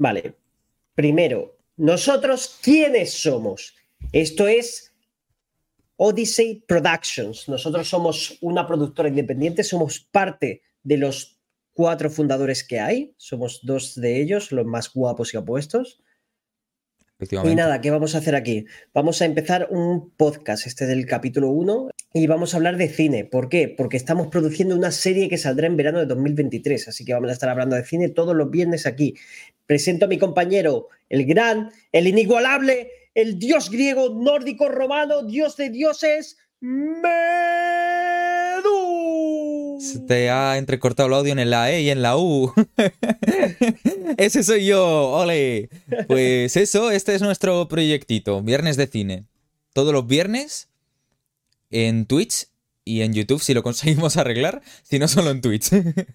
Vale. Primero, nosotros, ¿quiénes somos? Esto es Odyssey Productions. Nosotros somos una productora independiente, somos parte de los cuatro fundadores que hay. Somos dos de ellos, los más guapos y apuestos. Y nada, ¿qué vamos a hacer aquí? Vamos a empezar un podcast, este del capítulo 1, y vamos a hablar de cine. ¿Por qué? Porque estamos produciendo una serie que saldrá en verano de 2023, así que vamos a estar hablando de cine todos los viernes aquí. Presento a mi compañero, el gran, el inigualable, el dios griego, nórdico, romano, dios de dioses, se te ha entrecortado el audio en la E y en la U. Ese soy yo, ole. Pues eso, este es nuestro proyectito, Viernes de Cine. Todos los viernes en Twitch y en YouTube si lo conseguimos arreglar, si no solo en Twitch.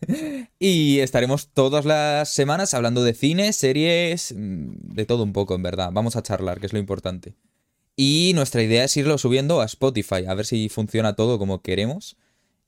y estaremos todas las semanas hablando de cine, series, mm, de todo un poco, en verdad. Vamos a charlar, que es lo importante. Y nuestra idea es irlo subiendo a Spotify, a ver si funciona todo como queremos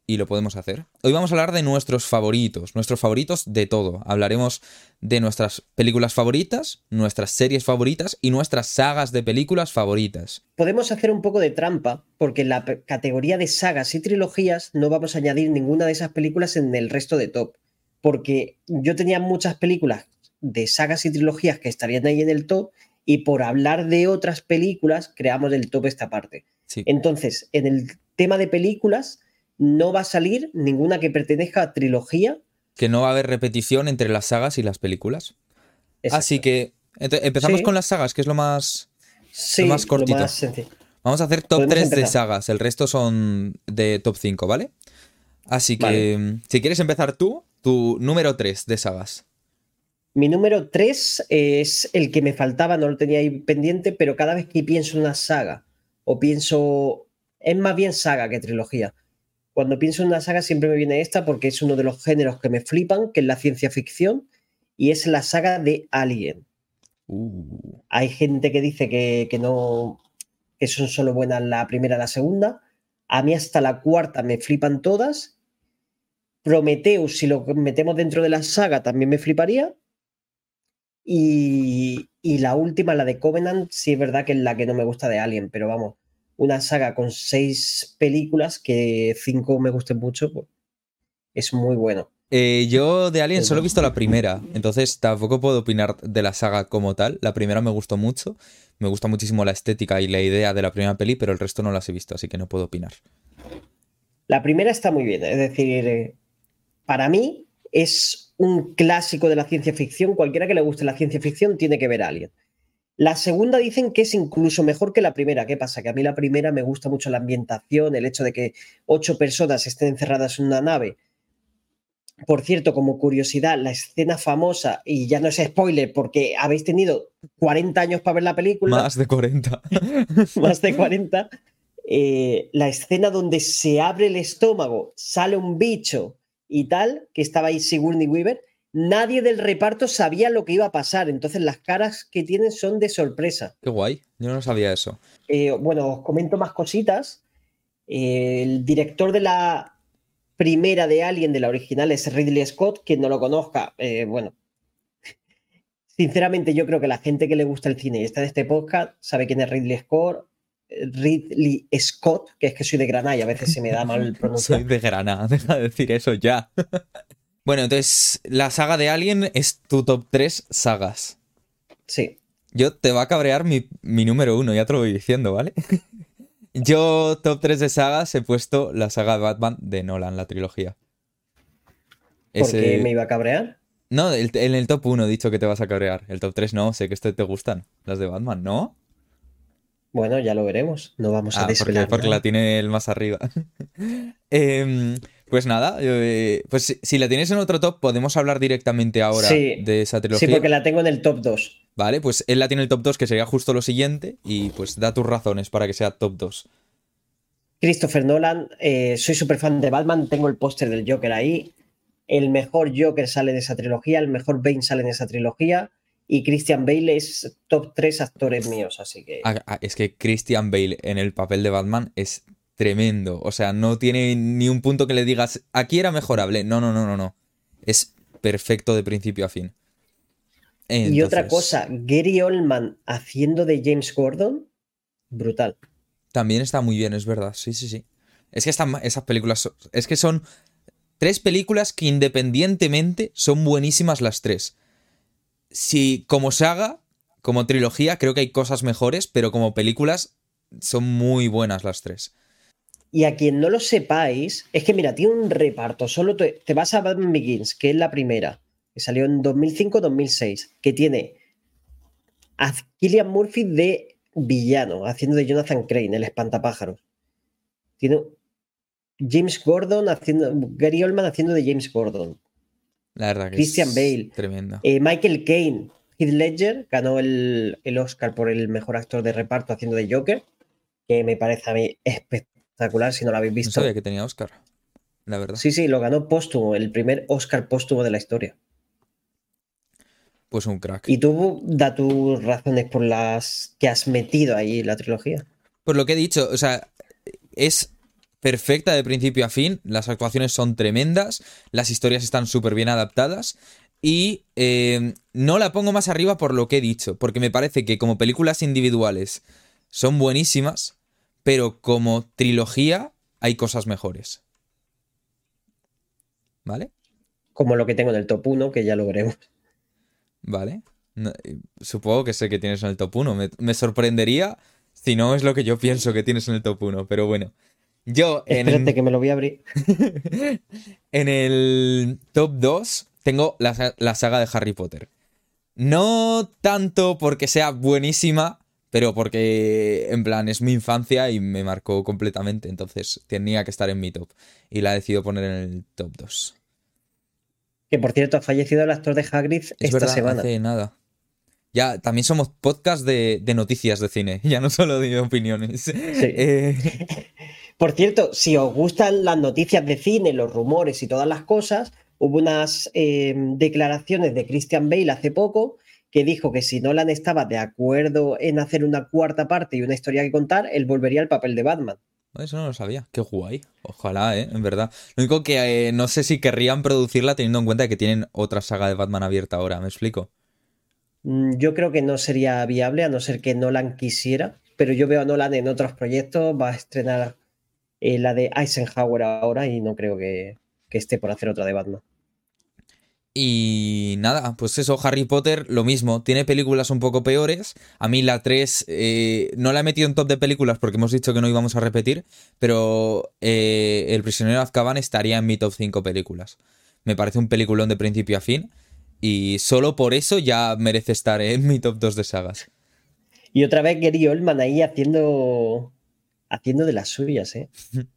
y lo podemos hacer. Hoy vamos a hablar de nuestros favoritos, nuestros favoritos de todo. Hablaremos de nuestras películas favoritas, nuestras series favoritas y nuestras sagas de películas favoritas. Podemos hacer un poco de trampa porque en la categoría de sagas y trilogías no vamos a añadir ninguna de esas películas en el resto de top. Porque yo tenía muchas películas de sagas y trilogías que estarían ahí en el top y por hablar de otras películas creamos el top esta parte. Entonces, en el tema de películas no va a salir ninguna que pertenezca a trilogía. Que no va a haber repetición entre las sagas y las películas. Así que empezamos con las sagas, que es lo más, más cortito. Vamos a hacer top 3 de sagas, el resto son de top 5, ¿vale? Así que si quieres empezar tú, tu número 3 de sagas. Mi número 3 es el que me faltaba, no lo tenía ahí pendiente, pero cada vez que pienso en una saga o pienso, es más bien saga que trilogía cuando pienso en una saga siempre me viene esta porque es uno de los géneros que me flipan, que es la ciencia ficción, y es la saga de Alien. Uh. Hay gente que dice que, no, que son solo buenas la primera y la segunda. A mí hasta la cuarta me flipan todas. Prometheus, si lo metemos dentro de la saga, también me fliparía. Y, y, la última, la de Covenant, sí es verdad que es la que no me gusta de Alien, pero vamos, una saga con seis películas que cinco me gusten mucho, pues, es muy bueno. Eh, yo de Alien solo he visto la primera, entonces tampoco puedo opinar de la saga como tal. La primera me gustó mucho, me gusta muchísimo la estética y la idea de la primera peli, pero el resto no las he visto, así que no puedo opinar. La primera está muy bien, es decir, eh, para mí es un clásico de la ciencia ficción. Cualquiera que le guste la ciencia ficción tiene que ver Alien. La segunda dicen que es incluso mejor que la primera. ¿Qué pasa? Que a mí la primera me gusta mucho la ambientación, el hecho de que ocho personas estén encerradas en una nave. Por cierto, como curiosidad, la escena famosa, y ya no es spoiler porque habéis tenido 40 años para ver la película. Más de 40. más de 40. Eh, la escena donde se abre el estómago, sale un bicho y tal, que estaba ahí Sigourney Weaver, nadie del reparto sabía lo que iba a pasar. Entonces las caras que tienen son de sorpresa. Qué guay, yo no sabía eso. Eh, bueno, os comento más cositas. Eh, el director de la primera de Alien, de la original, es Ridley Scott. Quien no lo conozca, eh, bueno, sinceramente yo creo que la gente que le gusta el cine y está en este podcast sabe quién es Ridley Scott. Ridley Scott, que es que soy de Granada y a veces se me da mal pronunciar. soy de Granada, deja de decir eso ya. Bueno, entonces la saga de Alien es tu top 3 sagas. Sí. Yo te va a cabrear mi, número uno, ya te lo voy diciendo, ¿vale? Yo, top 3 de sagas, he puesto la saga de Batman de Nolan, la trilogía. ¿Por qué me iba a cabrear? No, en el top 1 he dicho que te vas a cabrear. El top 3 no, sé que este te gustan. Las de Batman, ¿no? Bueno, ya lo veremos. No vamos a ah, desvelar. Porque, la tiene el más arriba. eh, pues nada, eh, pues si la tienes en otro top, podemos hablar directamente ahora de esa trilogía. Sí, porque la tengo en el top 2. Vale, pues él la tiene en el top 2, que sería justo lo siguiente, y pues da tus razones para que sea top 2. Christopher Nolan, eh, soy súper fan de Batman, tengo el póster del Joker ahí. El mejor Joker sale de esa trilogía, el mejor Bane sale en esa trilogía. Y Christian Bale es top 3 actores míos, así que. Ah, ah, es que Christian Bale en el papel de Batman es tremendo. O sea, no tiene ni un punto que le digas, aquí era mejorable. No, no, no, no, no. Es perfecto de principio a fin. y otra cosa, Gary Oldman haciendo de James Gordon, brutal. También está muy bien, es verdad. Sí, sí, sí. Es que están, esas películas. Es que son tres películas que independientemente son buenísimas las tres. Si como saga, como trilogía, creo que hay cosas mejores, pero como películas son muy buenas las tres. Y a quien no lo sepáis, es que mira, tiene un reparto. Solo te, vas a Batman Begins, que es la primera, que salió en 2005-2006, que tiene a Killian Murphy de villano, haciendo de Jonathan Crane, el espantapájaros. Tiene James Gordon haciendo, Gary Oldman haciendo de James Gordon. La verdad que Christian Bale. Tremendo. Eh, Michael Caine, Heath Ledger, ganó el, el, Oscar por el mejor actor de reparto haciendo de Joker, que me parece a mí espectacular si no lo habéis visto. No sabía que tenía Oscar, la verdad. Sí, sí, lo ganó póstumo, el primer Oscar póstumo de la historia. Pues un crack. ¿Y tú da tus razones por las que has metido ahí la trilogía? Pues lo que he dicho, o sea, es perfecta de principio a fin, las actuaciones son tremendas, las historias están súper bien adaptadas y eh, no la pongo más arriba por lo que he dicho, porque me parece que como películas individuales son buenísimas, pero como trilogía hay cosas mejores. ¿Vale? Como lo que tengo en el top 1, que ya lo veremos. Vale. Eh, supongo que sé que tienes en el top 1. Me, me sorprendería si no es lo que yo pienso que tienes en el top 1, pero bueno. Yo en. Espérate que me lo voy a abrir. en el top 2 tengo la, la, saga de Harry Potter. No tanto porque sea buenísima, pero porque, en plan, es mi infancia y me marcó completamente. Entonces tenía que estar en mi top. Y la he decidido poner en el top 2. Que por cierto, ha fallecido el actor de Hagrid es esta verdad, semana. Hace nada. Ya, también somos podcast de, de, noticias de cine, ya no solo de opiniones. Sí. Eh... Por cierto, si os gustan las noticias de cine, los rumores y todas las cosas, hubo unas eh, declaraciones de Christian Bale hace poco que dijo que si Nolan estaba de acuerdo en hacer una cuarta parte y una historia que contar, él volvería al papel de Batman. Eso no lo sabía. Qué guay. Ojalá, ¿eh? En verdad. Lo único que eh, no sé si querrían producirla teniendo en cuenta que tienen otra saga de Batman abierta ahora. ¿Me explico? Mm, yo creo que no sería viable, a no ser que Nolan quisiera. Pero yo veo a Nolan en otros proyectos. Va a estrenar eh, la de Eisenhower ahora y no creo que, esté por hacer otra de Batman. Y nada, pues eso, Harry Potter, lo mismo, tiene películas un poco peores. A mí la 3 eh, no la he metido en top de películas porque hemos dicho que no íbamos a repetir, pero eh, El prisionero de Azkaban estaría en mi top 5 películas. Me parece un peliculón de principio a fin y solo por eso ya merece estar en mi top 2 de sagas. Y otra vez Gary Oldman ahí haciendo haciendo de las suyas, ¿eh?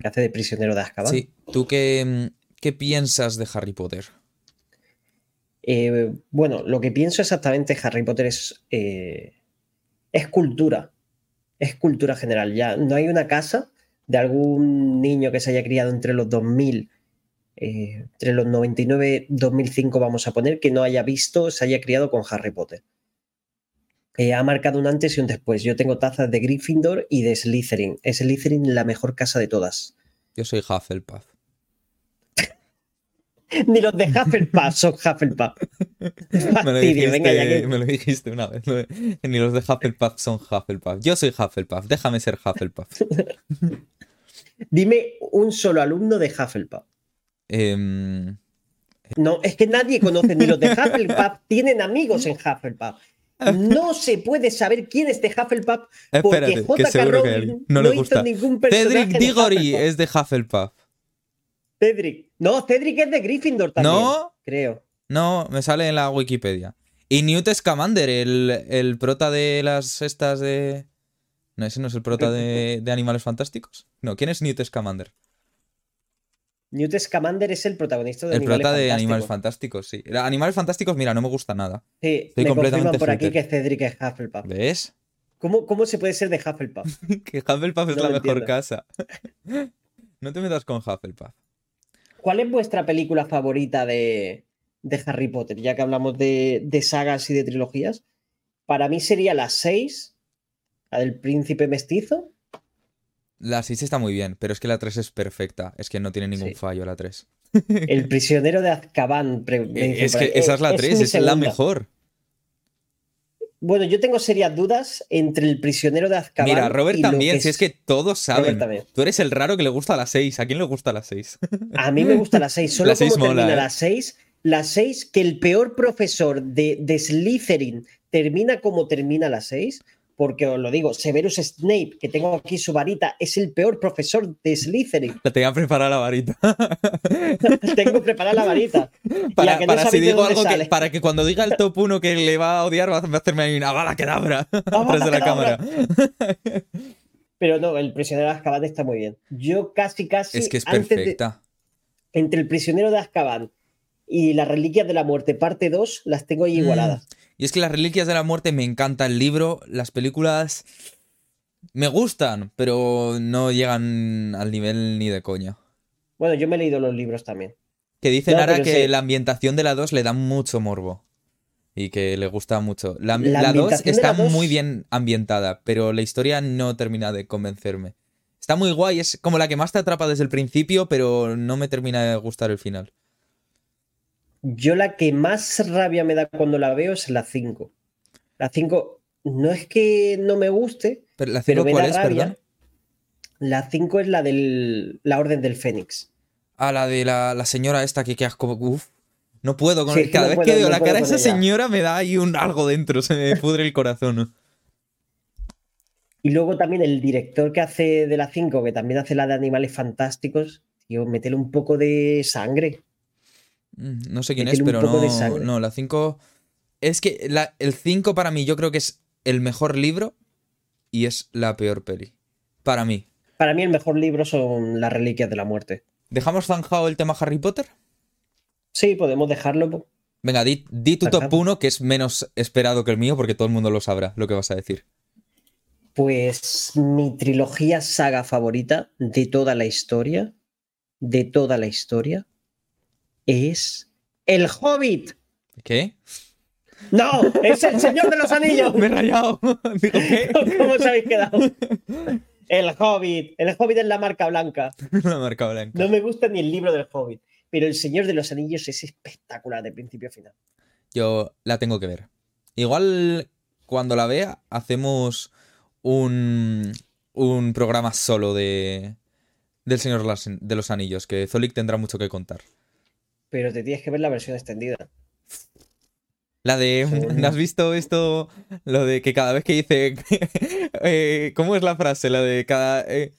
que hace de prisionero de Azkaban. Sí, ¿tú qué, qué piensas de Harry Potter? Eh, bueno, lo que pienso exactamente de Harry Potter es, eh, es cultura, es cultura general. Ya no hay una casa de algún niño que se haya criado entre los 2000, eh, entre los 99 2005 vamos a poner, que no haya visto, se haya criado con Harry Potter. Eh, ha marcado un antes y un después. Yo tengo tazas de Gryffindor y de Slytherin. Es Slytherin la mejor casa de todas. Yo soy Hufflepuff. Ni los de Hufflepuff son Hufflepuff. me, lo dijiste, me lo dijiste una vez. Ni los de Hufflepuff son Hufflepuff. Yo soy Hufflepuff. Déjame ser Hufflepuff. Dime un solo alumno de Hufflepuff. Eh... No, es que nadie conoce ni los de Hufflepuff. Tienen amigos en Hufflepuff. No se puede saber quién es de Hufflepuff porque J.K. Rowling no, le gusta. hizo ningún personaje Cedric Diggory es de Hufflepuff. Cedric. No, Cedric es de Gryffindor también. ¿No? Creo. No, me sale en la Wikipedia. Y Newt Scamander, el, el prota de las estas de... No, ese no es el prota de, de Animales Fantásticos. No, ¿quién es Newt Scamander? Newt Scamander es el protagonista de El prota de Animales Fantásticos, sí. Animales Fantásticos, mira, no me gusta nada. Sí, Estoy me completamente por aquí que Cedric es Hufflepuff. ¿Ves? ¿Cómo, ¿Cómo, se puede ser de Hufflepuff? que Hufflepuff es la mejor casa. no te metas con Hufflepuff. ¿Cuál es vuestra película favorita de, de Harry Potter? Ya que hablamos de, de, sagas y de trilogías. Para mí sería la 6, la del príncipe mestizo. La 6 está muy bien, pero es que la 3 es perfecta. Es que no tiene ningún fallo la 3. El prisionero de Azkaban. Es que esa es la 3, es, es la mejor. Bueno, yo tengo serias dudas entre el prisionero de Azkaban. Mira, Robert también, si es que todos saben. Tú eres el raro que le gusta la 6. ¿A quién le gusta la 6? A mí me gusta la 6. Solo la 6 como termina ¿eh? la 6. La 6, que el peor profesor de, de Slytherin termina como termina la 6 porque os lo digo, Severus Snape, que tengo aquí su varita, es el peor profesor de Slytherin. La tenía preparada la varita. tengo preparada la varita. Para, que, para si digo algo que, para que cuando diga el top 1 que le va a odiar, va a hacerme ahí una bala que dabra atrás de la cámara. Pero no, el prisionero de Azkaban está muy bien. Yo casi, casi. Es que es perfecta. entre el prisionero de Azkaban y las reliquias de la muerte, parte 2, las tengo ahí mm. Y es que las Reliquias de la Muerte me encanta el libro, las películas me gustan, pero no llegan al nivel ni de coña. Bueno, yo me he leído los libros también. Que dicen ahora que la ambientación de la 2 le da mucho morbo. Y que le gusta mucho. La, 2 está muy bien ambientada, pero la historia no termina de convencerme. Está muy guay, es como la que más te atrapa desde el principio, pero no me termina de gustar el final. Yo la que más rabia me da cuando la veo es la 5. La 5 no es que no me guste, pero la 5 cuál es, perdón? La 5 es la de la Orden del Fénix. Ah, la de la, señora esta que quedas como. Uf, no puedo con Cada vez que veo la cara de esa señora me da ahí un algo dentro, se me pudre el corazón. Y luego también el director que hace de la 5, que también hace la de Animales Fantásticos, tío, métele un poco de sangre. No sé quién es, pero no, no, la 5... Es que el 5 para mí yo creo que es el mejor libro y es la peor peli. Para mí. Para mí el mejor libro son Las Reliquias de la Muerte. ¿Dejamos zanjado el tema Harry Potter? Sí, podemos dejarlo. Venga, di, di tu top 1 que es menos esperado que el mío porque todo el mundo lo sabrá lo que vas a decir. Pues mi trilogía saga favorita de toda la historia, de toda la historia, es El Hobbit. ¿Qué? No, es el Señor de los Anillos. Me he rayado. ¿qué? ¿Cómo os habéis quedado? El Hobbit. El Hobbit es la marca blanca. La marca blanca. No me gusta ni el libro del Hobbit, pero el Señor de los Anillos es espectacular de principio a final. Yo la tengo que ver. Igual cuando la vea hacemos un, un programa solo de del Señor de los Anillos, que Zolik tendrá mucho que contar pero te tienes que ver la versión extendida. La de. ¿No has visto esto? Lo de que cada vez que dice. Eh, ¿Cómo es la frase? La de cada. Eh,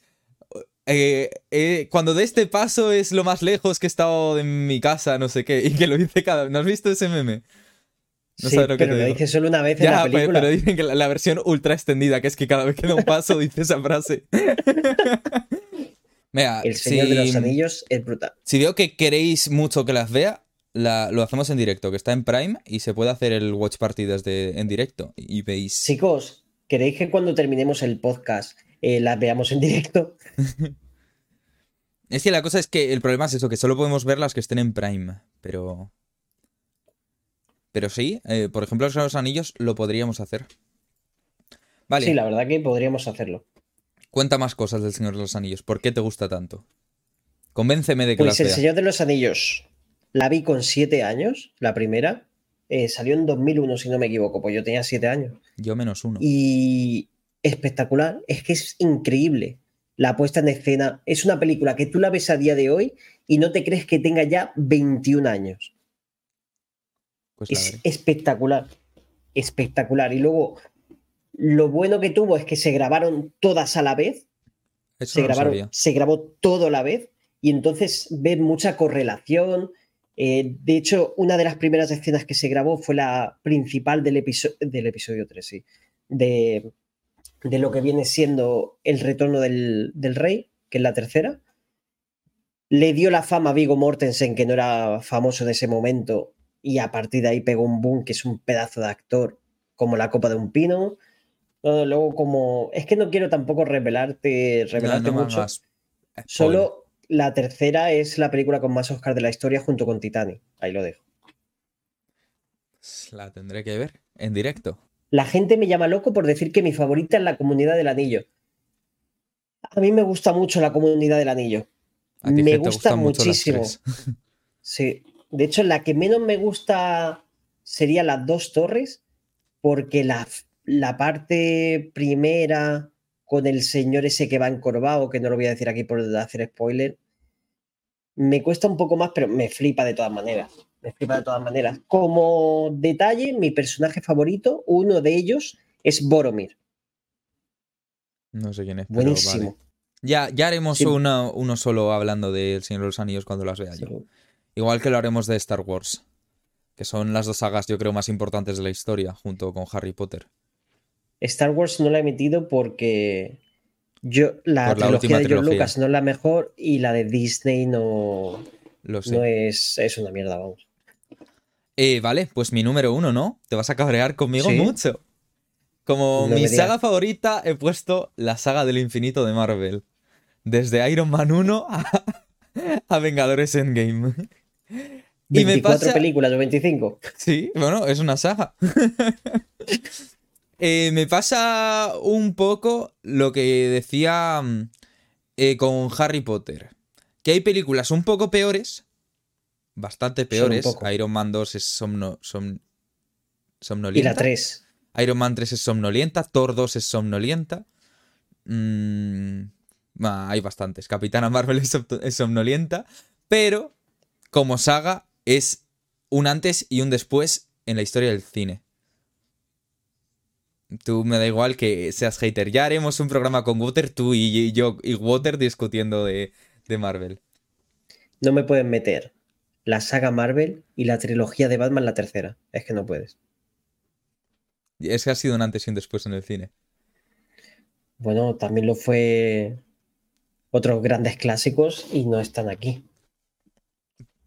eh, cuando de este paso es lo más lejos que he estado de mi casa, no sé qué. Y que lo dice cada. ¿No has visto ese meme? No sí, lo que pero lo dice solo una vez en la película. Pero, dicen que la, versión ultra extendida, que es que cada vez que da un paso dice esa frase. el Señor de los Anillos es brutal. Si veo que queréis mucho que las vea, lo hacemos en directo, que está en Prime y se puede hacer el watch party desde en directo y veis. Chicos, ¿queréis que cuando terminemos el podcast eh, las veamos en directo? es que la cosa es que el problema es eso, que solo podemos ver las que estén en Prime, pero. Pero sí, eh, por ejemplo, los anillos lo podríamos hacer. Vale. Sí, la verdad que podríamos hacerlo. Cuenta más cosas del Señor de los Anillos. ¿Por qué te gusta tanto? Convénceme de que pues El Señor de los Anillos la vi con siete años, la primera. Eh, salió en 2001, si no me equivoco, pues yo tenía siete años. Yo menos uno. Y espectacular, es que es increíble la puesta en escena. Es una película que tú la ves a día de hoy y no te crees que tenga ya 21 años. Pues es espectacular, espectacular. Y luego lo bueno que tuvo es que se grabaron todas a la vez. se, grabaron, se grabó todo a la vez y entonces ves mucha correlación. Eh, de hecho, una de las primeras escenas que se grabó fue la principal del, del episodio 3, sí, de, de, lo que viene siendo el retorno del, del, rey, que es la tercera. Le dio la fama a Vigo Mortensen, que no era famoso en ese momento, y a partir de ahí pegó un boom, que es un pedazo de actor como la copa de un pino luego como... Es que no quiero tampoco revelarte, revelarte mucho. Solo la tercera es la película con más Oscar de la historia junto con Titanic. Ahí lo dejo. La tendré que ver en directo. La gente me llama loco por decir que mi favorita es la comunidad del anillo. A mí me gusta mucho la comunidad del anillo. Me gusta muchísimo. sí. De hecho, la que menos me gusta sería las dos torres, porque la, la parte primera con el señor ese que va encorvado, que no lo voy a decir aquí por hacer spoiler, me cuesta un poco más, pero me flipa de todas maneras. Me flipa de todas maneras. Como detalle, mi personaje favorito, uno de ellos, es Boromir. No sé quién es. Buenísimo. Ya, ya haremos uno, solo hablando del Señor de los Anillos cuando las vea yo. Igual que lo haremos de Star Wars. Que son las dos sagas, yo creo, más importantes de la historia, junto con Harry Potter. Star Wars no la he metido porque yo la, trilogía de George Lucas no es la mejor y la de Disney no, Lo no es, es una mierda, vamos. Eh, vale, pues mi número uno, ¿no? Te vas a cabrear conmigo mucho. Como mi saga favorita he puesto la saga del infinito de Marvel. Desde Iron Man 1 a, Vengadores Endgame. 24 y me pasa... películas o 25. Sí, bueno, es una saga. Eh, me pasa un poco lo que decía mm, eh, con Harry Potter. Que hay películas un poco peores, bastante peores. Iron Man 2 es somno, somnolienta. Y la 3. Iron Man 3 es somnolienta. Thor 2 es somnolienta. Mm, hay bastantes. Capitana Marvel es somnolienta. Pero, como saga, es un antes y un después en la historia del cine. Tú me da igual que seas hater. Ya haremos un programa con Water, tú y yo y Water discutiendo de, Marvel. No me pueden meter la saga Marvel y la trilogía de Batman la tercera. Es que no puedes. Es que ha sido un antes y un después en el cine. Bueno, también lo fue otros grandes clásicos y no están aquí.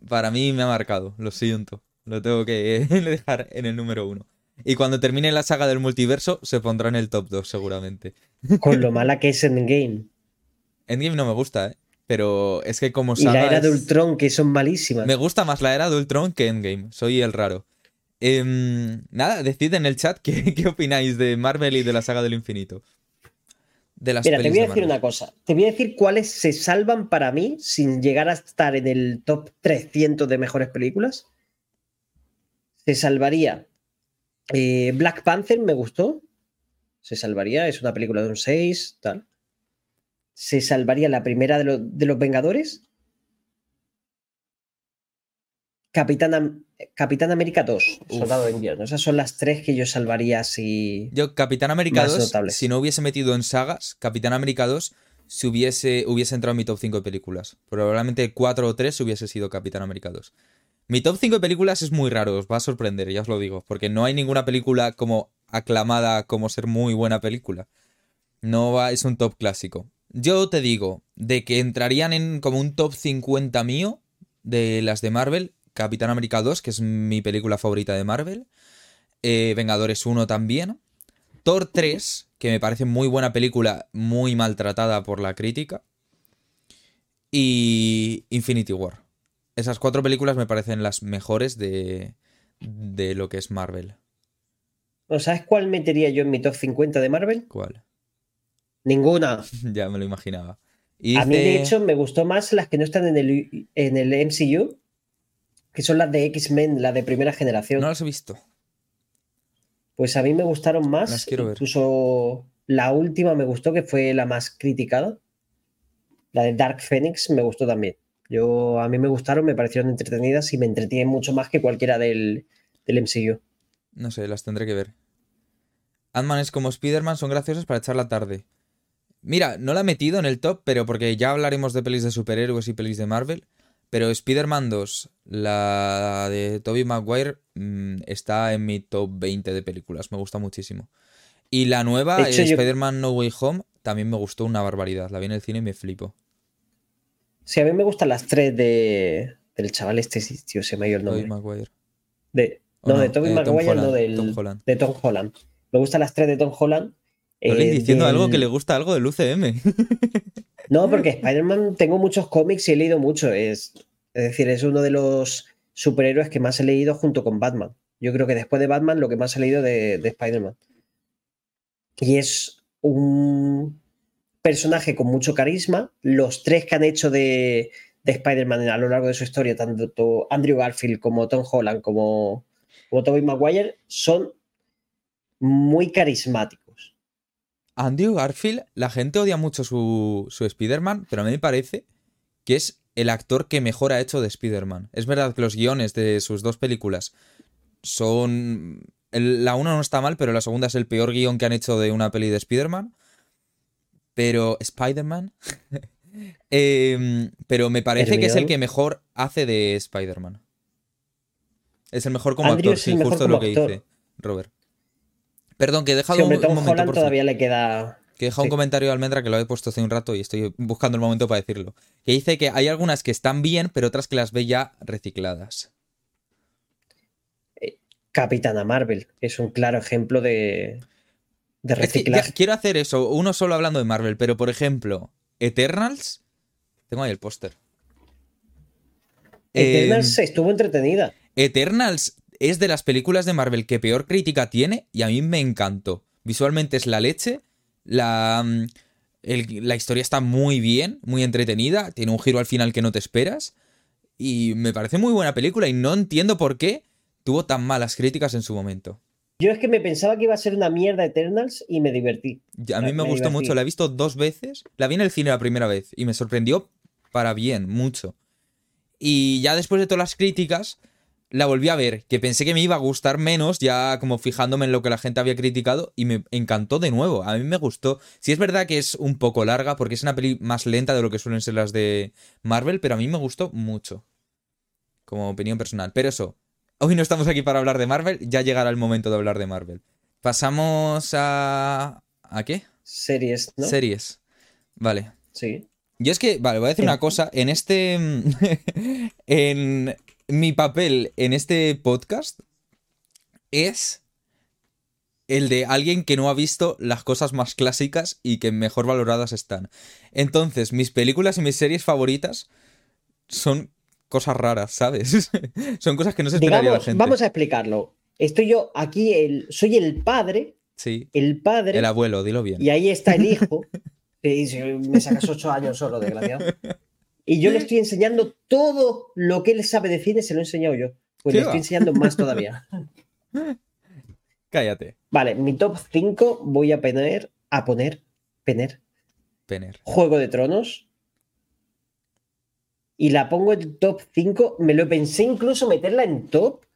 Para mí me ha marcado, lo siento. Lo tengo que dejar en el número uno. Y cuando termine la saga del multiverso, se pondrá en el top 2, seguramente. Con lo mala que es Endgame. Endgame no me gusta, ¿eh? Pero es que como saga. Y la era de Ultron, que son malísimas. Me gusta más la era de Ultron que Endgame. Soy el raro. Em, nada, decid en el chat qué, qué, opináis de Marvel y de la saga del infinito. De las Mira, te voy a decir una cosa. Te voy a decir cuáles se salvan para mí sin llegar a estar en el top 300 de mejores películas. Se salvaría eh, Black Panther me gustó. Se salvaría, es una película de un 6, tal. Se salvaría la primera de, los Vengadores. Capitán, Capitán América 2, Soldado de Invierno. Esas son las tres que yo salvaría si. Yo, Capitán América 2, si no hubiese metido en sagas, Capitán América 2 si hubiese, hubiese entrado en mi top 5 de películas. Probablemente 4 o 3 hubiese sido Capitán América 2. Mi top 5 de películas es muy raro, os va a sorprender, ya os lo digo, porque no hay ninguna película como aclamada como ser muy buena película. No va, es un top clásico. Yo te digo, de que entrarían en como un top 50 mío de las de Marvel, Capitán América 2, que es mi película favorita de Marvel, eh, Vengadores 1 también, Thor 3, que me parece muy buena película, muy maltratada por la crítica, y Infinity War. Esas cuatro películas me parecen las mejores de, de lo que es Marvel. ¿Sabes cuál metería yo en mi top 50 de Marvel? ¿Cuál? Ninguna. ya me lo imaginaba. A mí, de hecho, me gustó más las que no están en el, en el MCU, que son las de X-Men, la de primera generación. No las he visto. Pues a mí me gustaron más. Las quiero incluso la última me gustó, que fue la más criticada. La de Dark Phoenix me gustó también. Yo, a mí me gustaron, me parecieron entretenidas y me entretienen mucho más que cualquiera del, del MCU. No sé, las tendré que ver. Ant-Man es como Spider-Man, son graciosas para echar la tarde. Mira, no la he metido en el top, pero porque ya hablaremos de pelis de superhéroes y pelis de Marvel. Pero Spider-Man 2, la de Tobey Maguire, mm, está en mi top 20 de películas. Me gusta muchísimo. Y la nueva, Spider-Man No Way Home, también me gustó una barbaridad. La vi en el cine y me flipo. Sí, a mí me gustan las tres de, del chaval este, tío, se me ha ido el nombre. Tobey Maguire. De, no, de Tobey eh, Maguire, no del, Tom Holland. de Tom Holland. Me gustan las tres de Tom Holland. Eh, diciendo algo que le gusta algo del UCM. no, porque Spider-Man tengo muchos cómics y he leído mucho. Es, es decir, es uno de los superhéroes que más he leído junto con Batman. Yo creo que después de Batman, lo que más he leído de, de Spider-Man. Y es un personaje con mucho carisma. Los tres que han hecho de, de Spider-Man a lo largo de su historia, tanto Andrew Garfield como Tom Holland como, como Tobey Maguire, son muy carismáticos. Andrew Garfield, la gente odia mucho su, su Spider-Man, pero a mí me parece que es el actor que mejor ha hecho de Spider-Man. Es verdad que los guiones de sus dos películas son... la una no está mal, pero la segunda es el peor guion que han hecho de una peli de Spider-Man. Pero Spider-Man Em, pero me parece que es el que mejor hace de Spider-Man. Es el mejor como actor, sí, justo lo que dice Robert. Perdón, que he dejado un, momento. todavía le queda. Que he dejado un comentario de Almendra que lo he puesto hace un rato y estoy buscando el momento para decirlo. Que dice que hay algunas que están bien, pero otras que las ve ya recicladas. Eh, Capitana Marvel es un claro ejemplo de, de reciclaje. quiero hacer eso, uno solo hablando de Marvel, pero por ejemplo, Eternals. Tengo ahí el póster. Eternals em, estuvo entretenida. Eternals es de las películas de Marvel que peor crítica tiene y a mí me encantó. Visualmente es la leche. La, mm, la historia está muy bien, muy entretenida. Tiene un giro al final que no te esperas. Y me parece muy buena película y no entiendo por qué tuvo tan malas críticas en su momento. Yo es que me pensaba que iba a ser una mierda Eternals y me divertí. A mí me, gustó mucho, la he visto dos veces. La vi en el cine la primera vez y me sorprendió para bien, mucho. Y ya después de todas las críticas, la volví a ver, que pensé que me iba a gustar menos, ya como fijándome en lo que la gente había criticado, y me encantó de nuevo. A mí me gustó. Sí es verdad que es un poco larga, porque es una peli más lenta de lo que suelen ser las de Marvel, pero a mí me gustó mucho. Como opinión personal. Pero eso, Hoy no estamos aquí para hablar de Marvel, ya llegará el momento de hablar de Marvel. Pasamos a... ¿A qué? Series, ¿no? Series. Vale. Sí. Yo es que, vale, voy a decir una cosa. En este... en mi papel en este podcast es el de alguien que no ha visto las cosas más clásicas y que mejor valoradas están. Entonces, mis películas y mis series favoritas son cosas raras, ¿sabes? Son cosas que no se esperaría la gente. Vamos a explicarlo. Estoy yo aquí, el, soy el padre. Sí. El padre. El abuelo, dilo bien. Y ahí está el hijo. me sacas ocho años solo, desgraciado. Y yo le estoy enseñando todo lo que él sabe de cine, se lo he enseñado yo. Pues le estoy enseñando más todavía. Cállate. Vale, mi top 5 voy a poner. A poner. Pener. Pener. Juego de Tronos y la pongo en top 5. Me lo pensé incluso meterla en top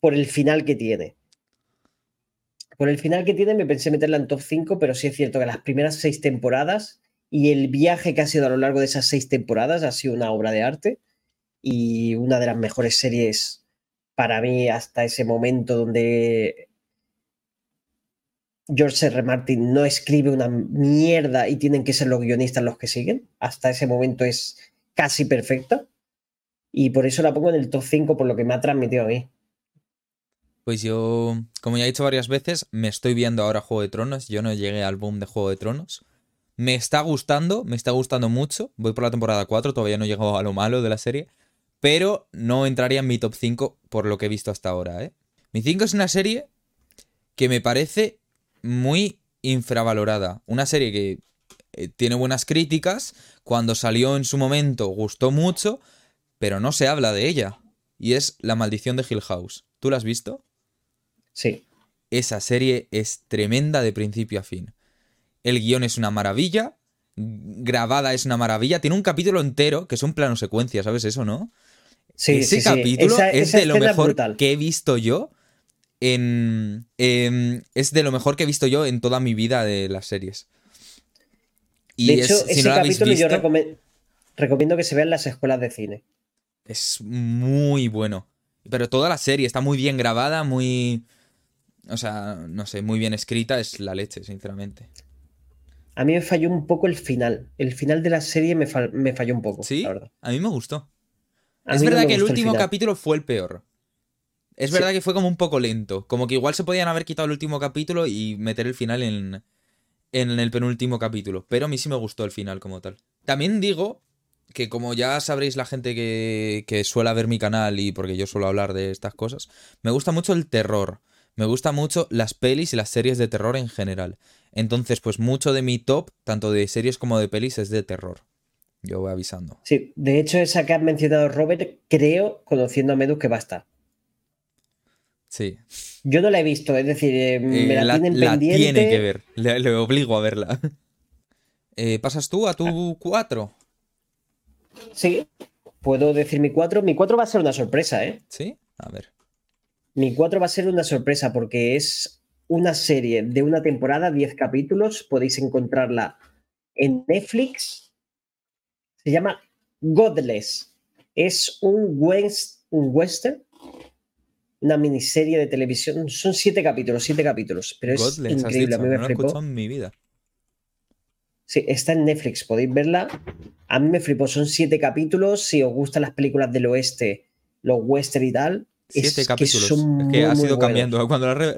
por el final que tiene. Por el final que tiene me pensé meterla en top 5, pero sí es cierto que las primeras seis temporadas y el viaje que ha sido a lo largo de esas seis temporadas ha sido una obra de arte y una de las mejores series para mí hasta ese momento donde George R. Martin no escribe una mierda y tienen que ser los guionistas los que siguen. Hasta ese momento es casi perfecta. Y por eso la pongo en el top 5 por lo que me ha transmitido a mí. Pues yo, como ya he dicho varias veces, me estoy viendo ahora Juego de Tronos. Yo no llegué al boom de Juego de Tronos. Me está gustando, me está gustando mucho. Voy por la temporada 4, todavía no he llegado a lo malo de la serie. Pero no entraría en mi top 5 por lo que he visto hasta ahora. ¿eh? Mi 5 es una serie que me parece muy infravalorada. Una serie que eh, tiene buenas críticas, cuando salió en su momento gustó mucho, pero no se habla de ella. Y es La maldición de Hill House. ¿Tú la has visto? Sí. Esa serie es tremenda de principio a fin. El guion es una maravilla, grabada es una maravilla, tiene un capítulo entero que es un plano secuencia, ¿sabes eso, no? Sí, Ese capítulo es de lo mejor que he visto yo en, es de lo mejor que he visto yo en toda mi vida de las series de hecho, ese capítulo yo recomiendo que se vea en las escuelas de cine. Es muy bueno. Pero toda la serie está muy bien grabada, muy. O sea, no sé, muy bien escrita, es la leche, sinceramente. A mí me falló un poco el final. El final de la serie me, falló un poco. Sí, a mí me gustó. es verdad que el último capítulo fue el peor. Es verdad que fue como un poco lento. Como que igual se podían haber quitado el último capítulo y meter el final en, en el penúltimo capítulo, pero a mí sí me gustó el final como tal. También digo que como ya sabréis la gente que, que suele ver mi canal y porque yo suelo hablar de estas cosas, me gusta mucho el terror. Me gustan mucho las pelis y las series de terror en general. Entonces, pues mucho de mi top, tanto de series como de pelis, es de terror. Yo voy avisando. Sí, de hecho, esa que has mencionado, Robert, creo, conociendo a Medus, que va a estar. Sí. Yo no la he visto, es decir, eh, me Eh, la, tienen la pendiente. tiene que ver. Le, le obligo a verla. Eh, ¿Pasas tú a tu 4? Sí, puedo decir mi 4. Mi 4 va a ser una sorpresa, ¿eh? ¿Sí? A ver. Mi 4 va a ser una sorpresa porque es una serie de una temporada, 10 capítulos. Podéis encontrarla en Netflix. Se llama Godless. Es un, west- un western, una miniserie de televisión. Son siete capítulos, siete capítulos, pero es Godless, has increíble. dicho. A mí No me lo he flipó. escuchado en mi vida. Sí, está en Netflix, podéis verla. A mí me flipó, son siete capítulos. Si os gustan las películas del oeste, los western y tal, es Siete que capítulos. son es muy, que has muy ido cambiando. Cuando re-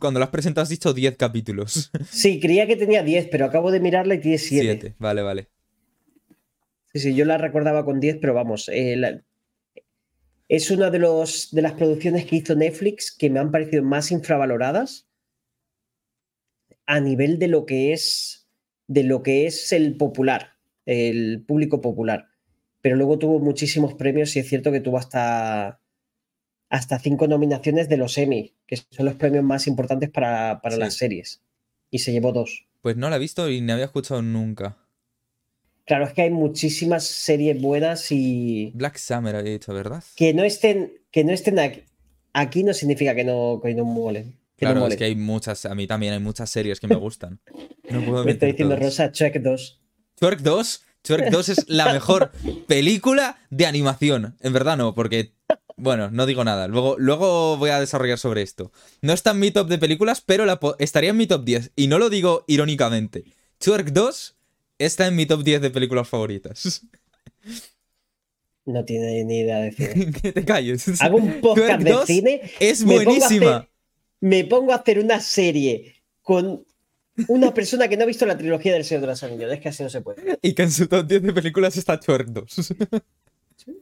cuando lo has presentado has dicho 10 capítulos. Sí, creía que tenía 10, pero acabo de mirarla y tiene 7. 7. Vale, vale. Sí, sí, yo la recordaba con 10, pero vamos. eh, la- es una de, los, de las producciones que hizo Netflix que me han parecido más infravaloradas a nivel de lo que es de lo que es el popular, el público popular. Pero luego tuvo muchísimos premios y es cierto que tuvo hasta hasta cinco nominaciones de los Emmy, que son los premios más importantes para, para Sí. las series. Y se llevó dos. Pues no la he visto y ni había escuchado nunca. Claro, es que hay muchísimas series buenas y Black Summer había dicho, ¿verdad? que no estén, que no estén aquí, aquí no significa que no, que no molen. que no Claro, es que hay muchas, a mí también hay muchas series que me gustan. No puedo Me meter diciendo todas. Rosa, check 2. Twerk 2, Twerk 2 es la mejor película de animación. En verdad no, porque, bueno, no digo nada. Luego, luego voy a desarrollar sobre esto. No está en mi top de películas, pero la estaría en mi top 10. Y no lo digo irónicamente. Twerk 2 está en mi top 10 de películas favoritas. No tiene ni idea de cine. que te calles. Hago un podcast de 2 cine. Es me pongo a buenísima. hacer- Me pongo a hacer una serie con una persona que no ha visto la trilogía del Señor de los Anillos. Es que así no se puede. Y que en su top 10 de películas está Twerk 2.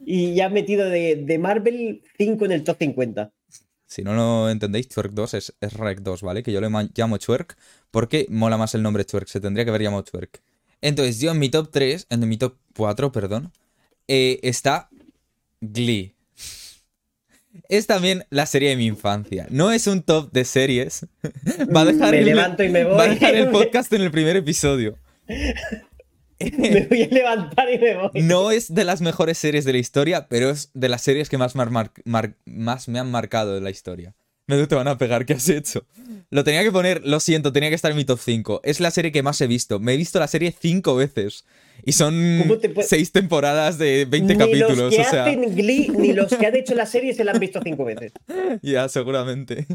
Y ya he metido de, de Marvel 5 en el top 50. Si no lo entendéis, Twerk 2 es, es Rec 2, ¿vale? Que yo le llamo Twerk porque mola más el nombre Twerk. Se tendría que haber llamado Twerk. Entonces, yo en mi top 3, en mi top 4, perdón, eh, está Glee. Es también la serie de mi infancia. No es un top de series. Va a dejar, me el, levanto y me voy. va a dejar el podcast en el primer episodio. me voy a levantar y me voy. No es de las mejores series de la historia, pero es de las series que más, mar- mar- mar- más me han marcado de la historia. Me te van a pegar, ¿qué has hecho? Lo tenía que poner, lo siento, tenía que estar en mi top 5. Es la serie que más he visto. Me he visto la serie 5 veces. Y son ¿Cómo te puede- 6 temporadas de 20 ni capítulos. los que o sea, hacen Glee ni los que han hecho la serie se la han visto cinco veces. ya, seguramente.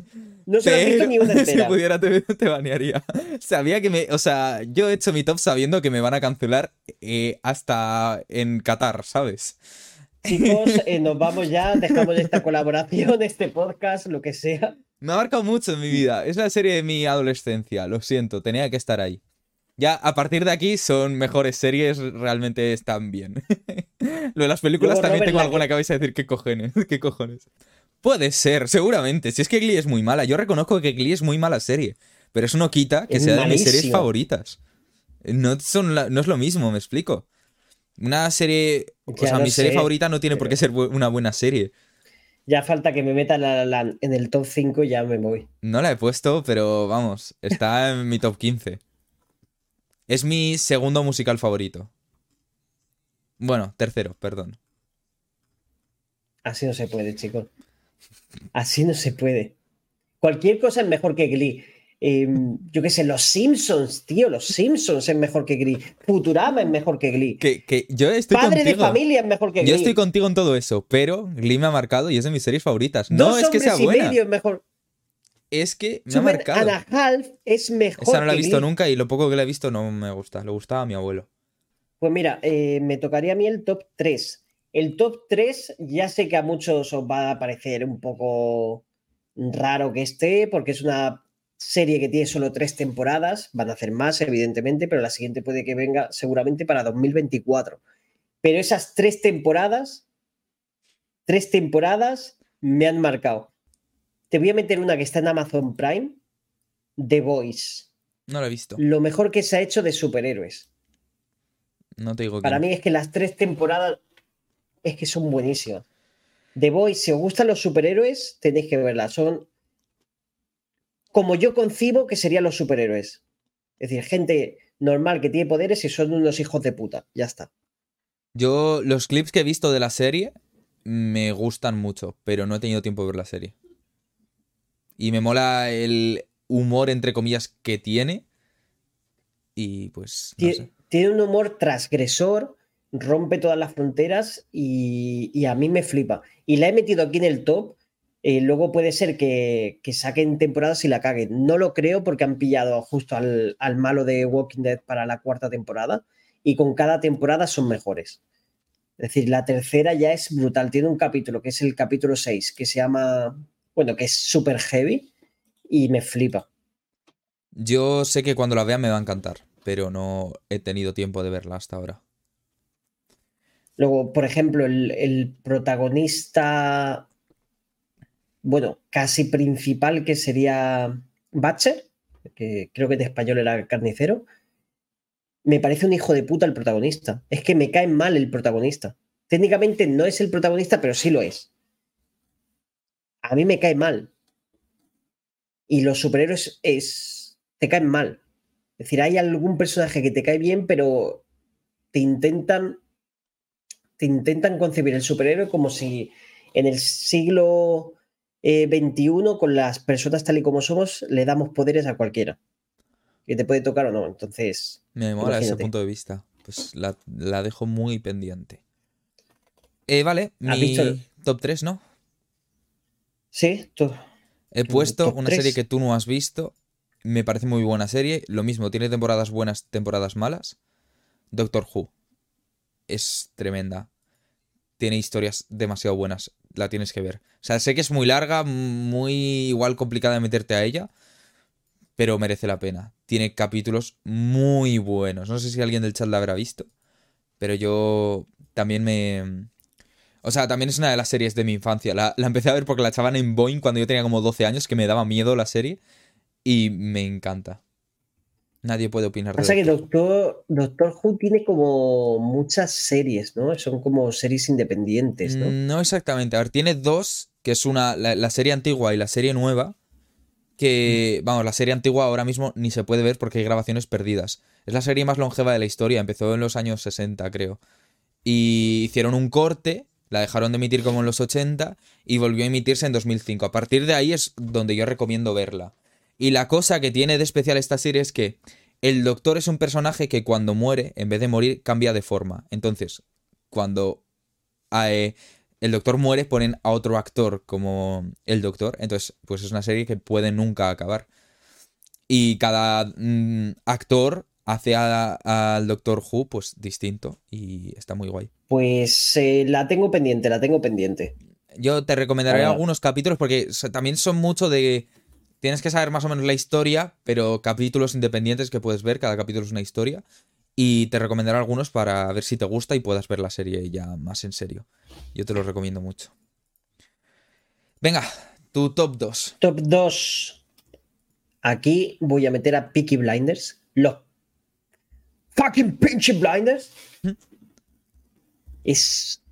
No se la han visto ni una si entera. pudiera te, te banearía. Sabía que me... O sea, yo he hecho mi top sabiendo que me van a cancelar eh, hasta en Qatar, ¿sabes? Chicos, eh, nos vamos ya, dejamos esta colaboración, este podcast, lo que sea. Me ha marcado mucho en mi vida. Es la serie de mi adolescencia. Lo siento, tenía que estar ahí. Ya a partir de aquí son mejores series, realmente están bien. Lo de las películas Luego, también Robert, tengo alguna que vais a decir qué cojones, qué cojones. Puede ser, seguramente. Si es que Glee es muy mala, yo reconozco que Glee es muy mala serie, pero eso no quita que Es sea de mis series favoritas. No, son la- no es lo mismo, me explico. Una serie, o sea, mi serie favorita no tiene por qué ser bu- una buena serie. Ya falta que me meta la, La Land en el top 5 y ya me voy. No la he puesto, pero vamos, está en mi top 15. Es mi segundo musical favorito. Bueno, tercero, perdón. Así no se puede, chicos. Así no se puede. Cualquier cosa es mejor que Glee. Eh, yo qué sé, los Simpsons, tío, los Simpsons es mejor que Glee. Futurama es mejor que Glee. Que, que yo estoy Padre de contigo. familia es mejor que Glee. Yo estoy contigo en todo eso, pero Glee me ha marcado y es de mis series favoritas. No Dos es que sea y buena, medio es mejor. es que me ha marcado. and a Half es mejor Esa no la he visto Glee. nunca y lo poco que la he visto no me gusta. Le gustaba a mi abuelo. Pues mira, eh, me tocaría a mí el top 3. El top 3 ya sé que a muchos os va a parecer un poco raro que esté, porque es una serie que tiene solo tres temporadas. Van a hacer más, evidentemente, pero la siguiente puede que venga seguramente para 2024. Pero esas tres temporadas, tres temporadas me han marcado. te voy a meter una que está en Amazon Prime, The Voice. No lo he visto. Lo mejor que se ha hecho de superhéroes. No te digo Para mí es que las tres temporadas es que son buenísimas. The Voice, si os gustan los superhéroes, tenéis que verlas. Son como yo concibo que serían los superhéroes. Es decir, gente normal que tiene poderes y son unos hijos de puta. Ya está. Yo, los clips que he visto de la serie me gustan mucho, pero no he tenido tiempo de ver la serie. Y me mola el humor, entre comillas, que tiene. Y pues. No sé. Tiene un humor transgresor, rompe todas las fronteras y, a mí me flipa. Y la he metido aquí en el top. Eh, luego puede ser que, saquen temporadas y la caguen. No lo creo porque han pillado justo al, al malo de Walking Dead para la cuarta temporada y con cada temporada son mejores. Es decir, la tercera ya es brutal. Tiene un capítulo que es el capítulo 6, que se llama, bueno, que es super heavy y me flipa. Yo sé que cuando la vea me va a encantar, pero no he tenido tiempo de verla hasta ahora. Luego, por ejemplo, el, protagonista, bueno, casi principal, que sería Batcher, que creo que de español era carnicero, me parece un hijo de puta el protagonista. Es que me cae mal el protagonista. Técnicamente no es el protagonista, pero sí lo es. A mí me cae mal. Y los superhéroes es, te caen mal. Es decir, hay algún personaje que te cae bien, pero te intentan, te intentan concebir el superhéroe como si en el siglo Eh, con las personas tal y como somos, le damos poderes a cualquiera que te puede tocar o no. Entonces. Me mola ese punto de vista. Pues la, dejo muy pendiente. Eh, vale, mi top 3, ¿no? Sí, tú. He puesto una serie que tú no has visto. Me parece muy buena serie. Lo mismo, tiene temporadas buenas, temporadas malas. Doctor Who. Es tremenda. Tiene historias demasiado buenas. La tienes que ver. O sea, sé que es muy larga, muy igual complicada de meterte a ella pero merece la pena. Tiene capítulos muy buenos. No sé si alguien del chat la habrá visto, pero yo también me... O sea, también es una de las series de mi infancia. La, empecé a ver porque la echaban en Boeing cuando yo tenía como 12 años, que me daba miedo la serie, y me encanta. Nadie puede opinar de Pasa que Doctor, Doctor Who tiene como muchas series, ¿no? Son como series independientes, ¿no? No exactamente. A ver, tiene dos, que es una la serie antigua y la serie nueva que, vamos, la serie antigua ahora mismo ni se puede ver porque hay grabaciones perdidas. Es la serie más longeva de la historia, empezó en los años 60, creo. Y hicieron un corte, la dejaron de emitir como en los 80 y volvió a emitirse en 2005. A partir de ahí es donde yo recomiendo verla. Y la cosa que tiene de especial esta serie es que el doctor es un personaje que cuando muere, en vez de morir, cambia de forma. Entonces, cuando eh, el doctor muere, ponen a otro actor como el doctor. Entonces, pues es una serie que puede nunca acabar. Y cada mm, actor hace al Doctor Who pues distinto y está muy guay. Pues eh, la tengo pendiente, la tengo pendiente. Yo te recomendaré algunos capítulos porque también son mucho de... Tienes que saber más o menos la historia, pero capítulos independientes que puedes ver, cada capítulo es una historia. Y te recomendaré algunos para ver si te gusta y puedas ver la serie ya más en serio. Yo te lo recomiendo mucho. Venga, tu top 2. Top 2. Aquí voy a meter a Peaky Blinders. Los fucking Peaky Blinders. Es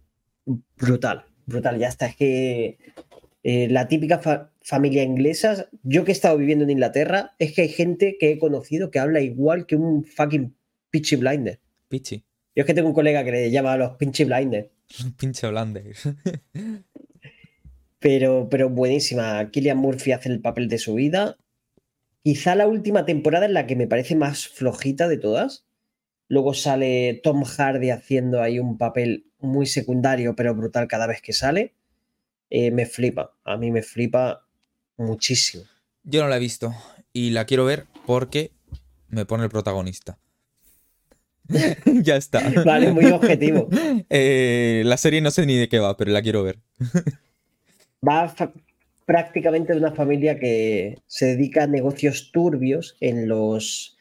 brutal, brutal. Ya está. Es que eh, la típica familia inglesa, yo que he estado viviendo en Inglaterra, es que hay gente que he conocido que habla igual que un fucking Pitchy Blinder. Pitchy. Yo es que tengo un colega que le llama a los Pinchy Blinders. Pinche Blinders. pero, pero buenísima. Killian Murphy hace el papel de su vida. Quizá la última temporada es la que me parece más flojita de todas. Luego sale Tom Hardy haciendo ahí un papel muy secundario, pero brutal cada vez que sale. Eh, me flipa. A mí me flipa muchísimo. Yo no la he visto y la quiero ver porque me pone el protagonista. ya está. Vale, muy objetivo. Eh, la serie no sé ni de qué va, pero la quiero ver. va prácticamente de una familia que se dedica a negocios turbios en los...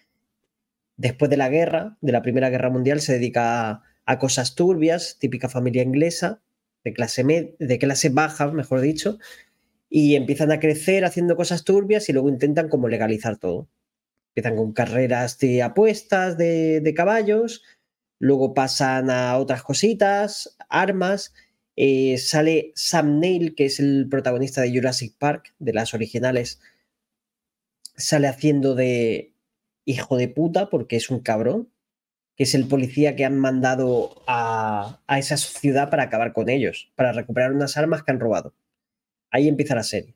Después de la guerra, de la Primera Guerra Mundial, se dedica a, cosas turbias, típica familia inglesa, de clase, de clase baja, mejor dicho, y empiezan a crecer haciendo cosas turbias y luego intentan como legalizar todo. Empiezan con carreras de apuestas de, caballos, luego pasan a otras cositas, armas. Eh, sale Sam Neill, que es el protagonista de Jurassic Park, de las originales, sale haciendo de hijo de puta porque es un cabrón, que es el policía que han mandado a, a esa ciudad para acabar con ellos, para recuperar unas armas que han robado. Ahí empieza la serie.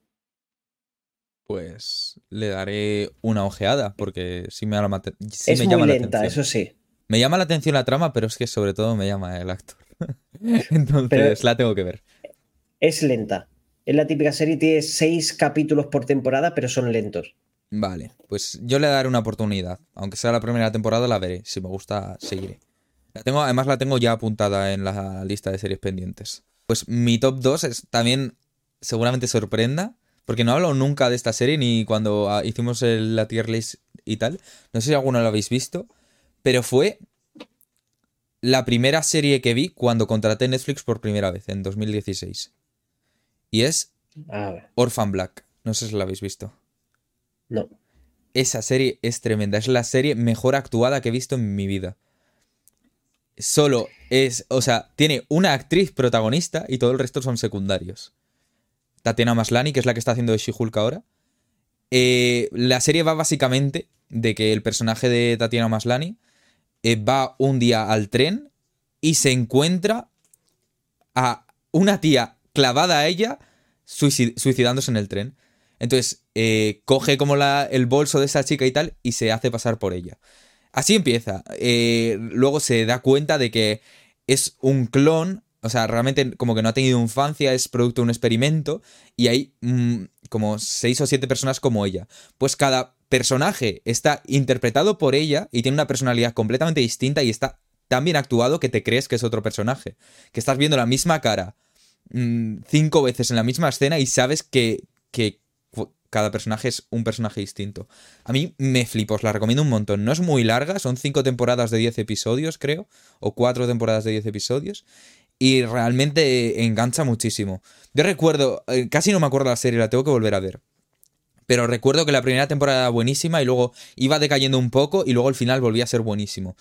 Pues le daré una ojeada, porque sí me, llama, es muy llama lenta, la atención. eso sí. Me llama la atención la trama, pero es que sobre todo me llama el actor. Entonces la tengo que ver. Es lenta. Es la típica serie, tiene seis capítulos por temporada, pero son lentos. Vale, pues yo le daré una oportunidad. Aunque sea la primera temporada, la veré. Si me gusta, seguiré. La tengo, además la tengo ya apuntada en la lista de series pendientes. Pues mi top 2 es también seguramente sorprenda, porque no hablo nunca de esta serie ni cuando ah, hicimos la tier list y tal. No sé si alguno lo habéis visto, pero fue la primera serie que vi cuando contraté Netflix por primera vez, en 2016. Y es Orphan Black. No sé si la habéis visto. No. Esa serie es tremenda. Es la serie mejor actuada que he visto en mi vida. Solo es, o sea, tiene una actriz protagonista y todo el resto son secundarios. Tatiana Maslani, que es la que está haciendo de She-Hulk ahora. Eh, la serie va básicamente de que el personaje de Tatiana Maslani eh, va un día al tren y se encuentra a una tía clavada a ella suicidándose en el tren. Entonces, eh, coge como el bolso de esa chica y tal y se hace pasar por ella. Así empieza. luego se da cuenta de que es un clon o sea, realmente como que no ha tenido infancia, es producto de un experimento y hay mm, como seis o siete personas como ella. Pues cada personaje está interpretado por ella y tiene una personalidad completamente distinta y está tan bien actuado que te crees que es otro personaje. Que estás viendo la misma cara mm, cinco veces en la misma escena y sabes que, que cada personaje es un personaje distinto. A mí me flipo, os la recomiendo un montón. No es muy larga, son cinco temporadas de diez episodios, creo, o cuatro temporadas de diez episodios y realmente engancha muchísimo. Yo recuerdo, eh, casi no me acuerdo de la serie, la tengo que volver a ver. Pero recuerdo que la primera temporada era buenísima y luego iba decayendo un poco y luego al final volvía a ser buenísimo.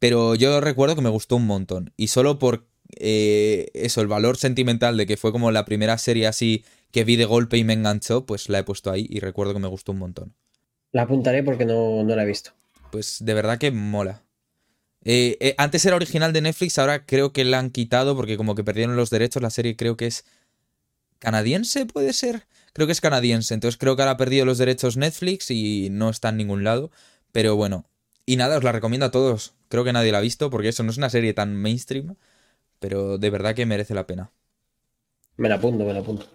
Pero yo recuerdo que me gustó un montón. Y solo por eh, eso, el valor sentimental de que fue como la primera serie así que vi de golpe y me enganchó, pues la he puesto ahí y recuerdo que me gustó un montón. La apuntaré porque no, no la he visto. Pues de verdad que mola. Eh, eh, antes era original de Netflix, ahora creo que la han quitado porque como que perdieron los derechos. La serie creo que es canadiense, puede ser. Creo que es canadiense, entonces creo que ahora ha perdido los derechos Netflix y no está en ningún lado. Pero bueno, y nada, os la recomiendo a todos. Creo que nadie la ha visto porque eso no es una serie tan mainstream, pero de verdad que merece la pena. Me la apunto, me la apunto.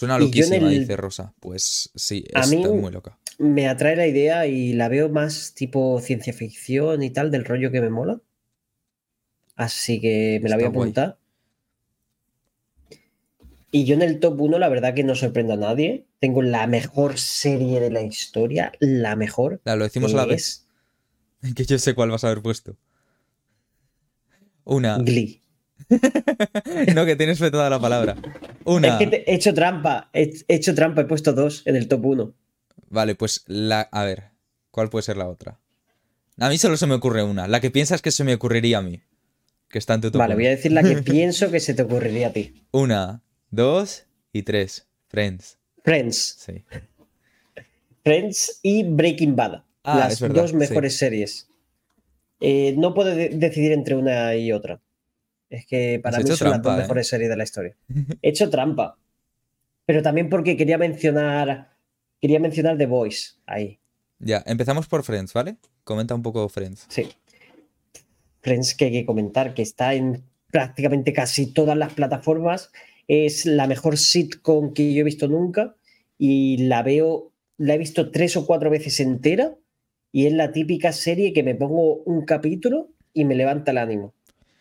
Suena loquísima, dice Rosa. Pues sí, está muy loca me atrae la idea y la veo más tipo ciencia ficción y tal, del rollo que me mola. Así que me la voy a apuntar. Y yo en el top 1, la verdad que no sorprendo a nadie. Tengo la mejor serie de la historia, la mejor. lo decimos a la vez. Que yo sé cuál vas a haber puesto. Una. Glee. no, que tienes fe toda la palabra. Una. Es que he hecho trampa. He hecho trampa, he puesto dos en el top 1. Vale, pues la. A ver, ¿cuál puede ser la otra? A mí solo se me ocurre una. La que piensas que se me ocurriría a mí. Que está en tu Vale, voy a decir la que pienso que se te ocurriría a ti. Una, dos y tres. Friends. Friends. Sí. Friends y Breaking Bad. Ah, las dos mejores series. Eh, no puedo decidir entre una y otra. Es que para mí son las dos ¿eh? mejores series de la historia. He hecho trampa. Pero también porque quería mencionar quería mencionar The Voice ahí. Ya, empezamos por Friends, ¿vale? Comenta un poco Friends. Sí. Friends que hay que comentar, que está en prácticamente casi todas las plataformas. Es la mejor sitcom que yo he visto nunca y la veo, la he visto tres o cuatro veces entera y es la típica serie que me pongo un capítulo y me levanta el ánimo.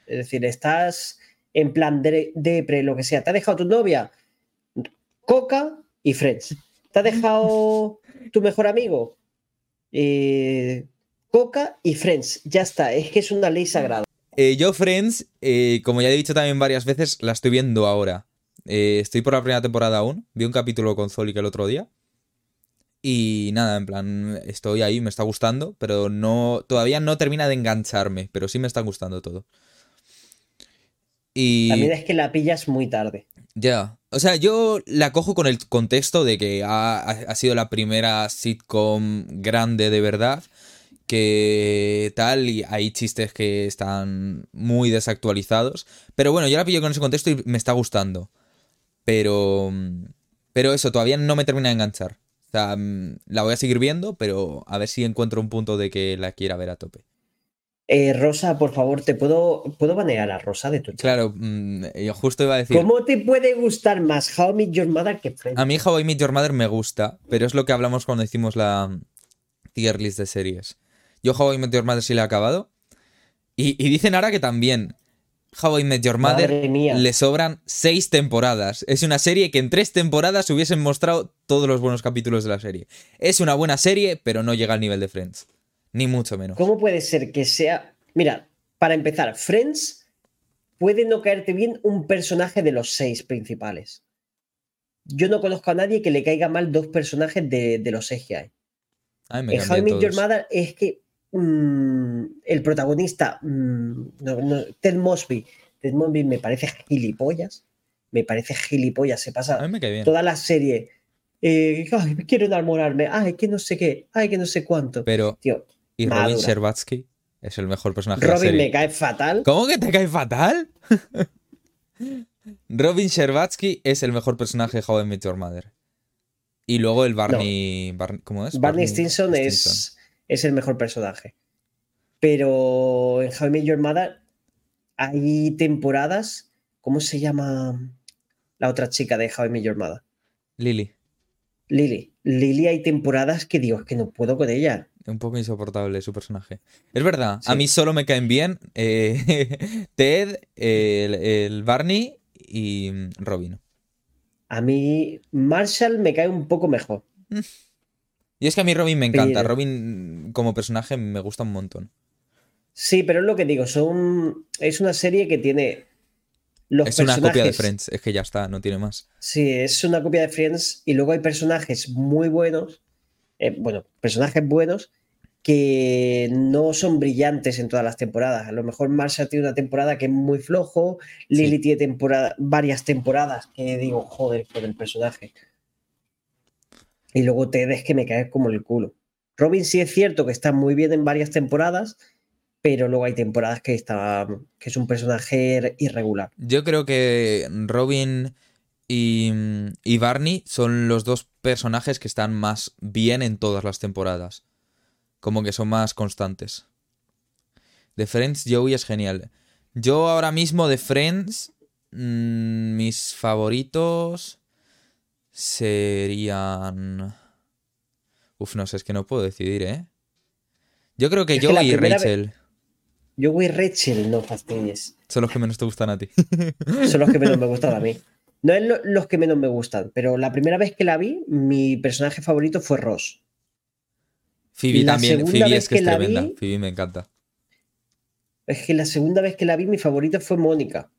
Es decir, estás en plan de, de lo que sea. ¿Te ha dejado tu novia? Coca y Friends. ¿Te ha dejado tu mejor amigo? Eh, Coca y Friends. Ya está, es que es una ley sagrada. Eh, yo, Friends, eh, como ya he dicho también varias veces, la estoy viendo ahora. Estoy por la primera temporada aún. Vi un capítulo con Zolik el otro día. Y nada, en plan, estoy ahí, me está gustando, pero no. Todavía no termina de engancharme, pero sí me está gustando todo. Y. También es que la pillas muy tarde. Ya. O sea, yo la cojo con el contexto de que ha, ha sido la primera sitcom grande de verdad que tal, y hay chistes que están muy desactualizados. Pero bueno, yo la pillo con ese contexto y me está gustando. Pero. Pero eso, todavía no me termina de enganchar. O sea, mm, la voy a seguir viendo, pero a ver si encuentro un punto de que la quiera ver a tope. Eh, Rosa, por favor, ¿te puedo, puedo banear a Rosa de tu chat? Claro, mm, yo justo iba a decir. ¿Cómo te puede gustar más How I Met Your Mother que Friends? A mí How I Met Your Mother me gusta, pero es lo que hablamos cuando hicimos la tier list de series. Yo How I Met Your Mother sí la he acabado. Y, dicen ahora que también How I Met Your Mother le sobran seis temporadas. Es una serie que en tres temporadas hubiesen mostrado todos los buenos capítulos de la serie. Es una buena serie, pero no llega al nivel de Friends. Ni mucho menos. ¿Cómo puede ser que sea... Mira, para empezar, Friends puede no caerte bien un personaje de los seis principales. Yo no conozco a nadie que le caiga mal dos personajes de, los seis que hay. en How I Met Your Mother es que Mm, el protagonista, mm, Ted Mosby, Ted Mosby me parece gilipollas, me parece gilipollas, se pasa toda la serie. Eh, quiero enamorarme, ay, que no sé qué, ay, que no sé cuánto. Pero, ¿y Robin Sherbatsky? Es el mejor personaje Robin de la serie. me cae fatal. ¿Cómo que te cae fatal? Robin Sherbatsky es el mejor personaje de How I Met Your Mother. Y luego el Barney. ¿Cómo es? Barney, Stinson, es es el mejor personaje. Pero en How I Met Your Mother hay temporadas. ¿Cómo se llama la otra chica de How I Met Your Mother? Lily. Lily. Lily hay temporadas que digo, es que no puedo con ella. Un poco insoportable su personaje. Es verdad, a mí solo me caen bien eh, Ted, el, Barney y Robin. A mí Marshall me cae un poco mejor. Y es que a mí Robin me encanta. Robin como personaje me gusta un montón. Sí, pero es lo que digo, son es una serie que tiene los es una copia de Friends, es que ya está, no tiene más. Sí, es una copia de Friends y luego hay personajes muy buenos, eh, bueno, personajes buenos que no son brillantes en todas las temporadas. A lo mejor Marshall tiene una temporada que es muy flojo, Lily tiene temporada, varias temporadas que digo, joder, con el personaje y luego te des que me caes como el culo. Robin sí es cierto que está muy bien en varias temporadas, pero luego hay temporadas que está que es un personaje irregular. Yo creo que Robin y, y, Barney son los dos personajes que están más bien en todas las temporadas. Como que son más constantes. De Friends, Joey es genial. Yo ahora mismo de Friends, mm, mis favoritos serían... Uf, no sé, es que no puedo decidir, ¿eh? Yo creo que Joey y Rachel. Joey y Rachel, no fastidies. Son los que menos te gustan a ti. Son los que menos me gustan a mí. No es los que menos me gustan, pero la primera vez que la vi, mi personaje favorito fue Ross. Phoebe también. Phoebe es que, es tremenda. Phoebe me encanta. Es que la segunda vez que la vi, mi favorito fue Mónica.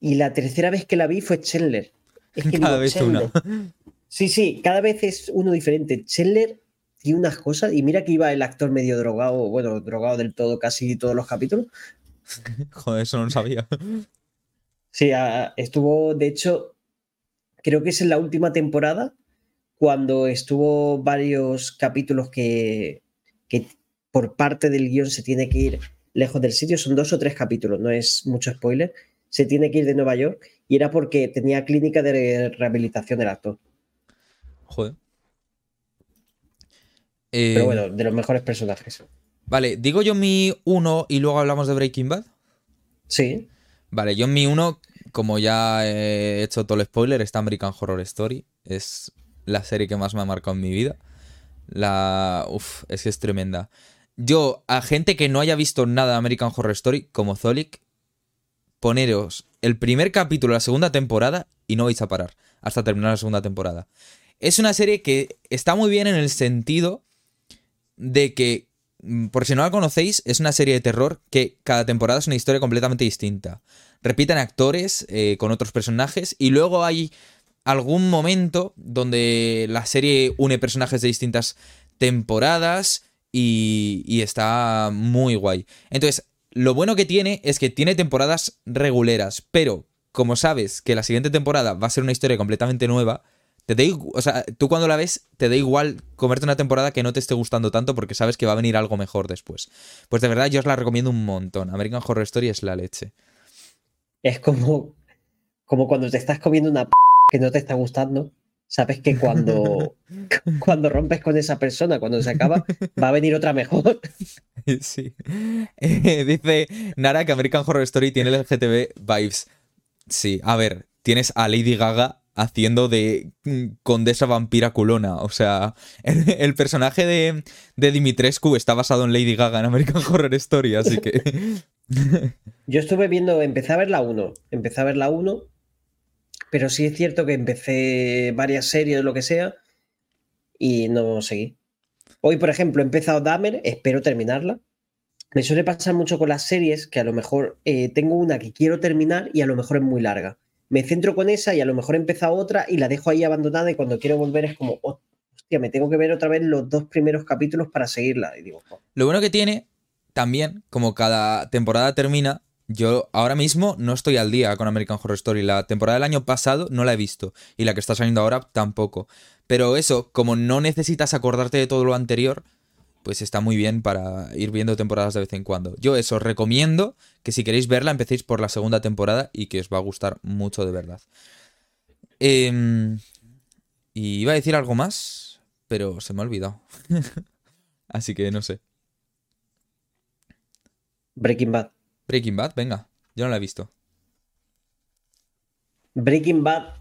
Y la tercera vez que la vi fue Chandler. Es que cada vez una. Sí, sí, cada vez es uno diferente. Chandler tiene unas cosas, y mira que iba el actor medio drogado, bueno, drogado del todo casi todos los capítulos. Joder, eso no lo sabía. Sí, estuvo, de hecho, creo que es en la última temporada, cuando estuvo varios capítulos que, que por parte del guion se tiene que ir lejos del sitio, son dos o tres capítulos, no es mucho spoiler, se tiene que ir de Nueva York y era porque tenía clínica de rehabilitación del actor. Joder. Pero eh, bueno, de los mejores personajes. Vale, digo yo mi uno y luego hablamos de Breaking Bad. Sí. Vale, yo mi uno, como ya he hecho todo el spoiler, está American Horror Story. Es la serie que más me ha marcado en mi vida. La. Uf, es que es tremenda. Yo, a gente que no haya visto nada de American Horror Story, como Zolik, poneros el primer capítulo de la segunda temporada y no vais a parar hasta terminar la segunda temporada. Es una serie que está muy bien en el sentido de que por si no la conocéis, es una serie de terror que cada temporada es una historia completamente distinta. Repiten actores eh, con otros personajes y luego hay algún momento donde la serie une personajes de distintas temporadas y, y está muy guay. Entonces, lo bueno que tiene es que tiene temporadas reguleras, pero como sabes que la siguiente temporada va a ser una historia completamente nueva, te da o sea, tú cuando la ves te da igual comerte una temporada que no te esté gustando tanto porque sabes que va a venir algo mejor después. Pues de verdad yo os la recomiendo un montón. American Horror Story es la leche. Es como, como cuando te estás comiendo una p que no te está gustando sabes que cuando, cuando rompes con esa persona, cuando se acaba, va a venir otra mejor. Sí. Eh, dice Nara que American Horror Story tiene el GTV vibes. Sí, a ver, tienes a Lady Gaga haciendo de mm, condesa vampira culona. O sea, el, personaje de, Dimitrescu está basado en Lady Gaga en American Horror Story, así que... Yo estuve viendo, empecé a ver la 1, empecé a ver la 1 pero sí es cierto que empecé varias series, lo que sea, y no seguí. Hoy, por ejemplo, he empezado Dahmer, espero terminarla. Me suele pasar mucho con las series que a lo mejor eh, tengo una que quiero terminar y a lo mejor es muy larga. Me centro con esa y a lo mejor he empezado otra y la dejo ahí abandonada y cuando quiero volver es como, hostia, me tengo que ver otra vez los dos primeros capítulos para seguirla. Y digo, Lo bueno que tiene, también, como cada temporada termina, yo ahora mismo no estoy al día con American Horror Story. La temporada del año pasado no la he visto. Y la que está saliendo ahora tampoco. Pero eso, como no necesitas acordarte de todo lo anterior, pues está muy bien para ir viendo temporadas de vez en cuando. Yo eso, os recomiendo que si queréis verla empecéis por la segunda temporada y que os va a gustar mucho de verdad. Em, y iba a decir algo más, pero se me ha olvidado. Así que no sé. Breaking Bad. Breaking Bad, venga, yo no la he visto. Breaking Bad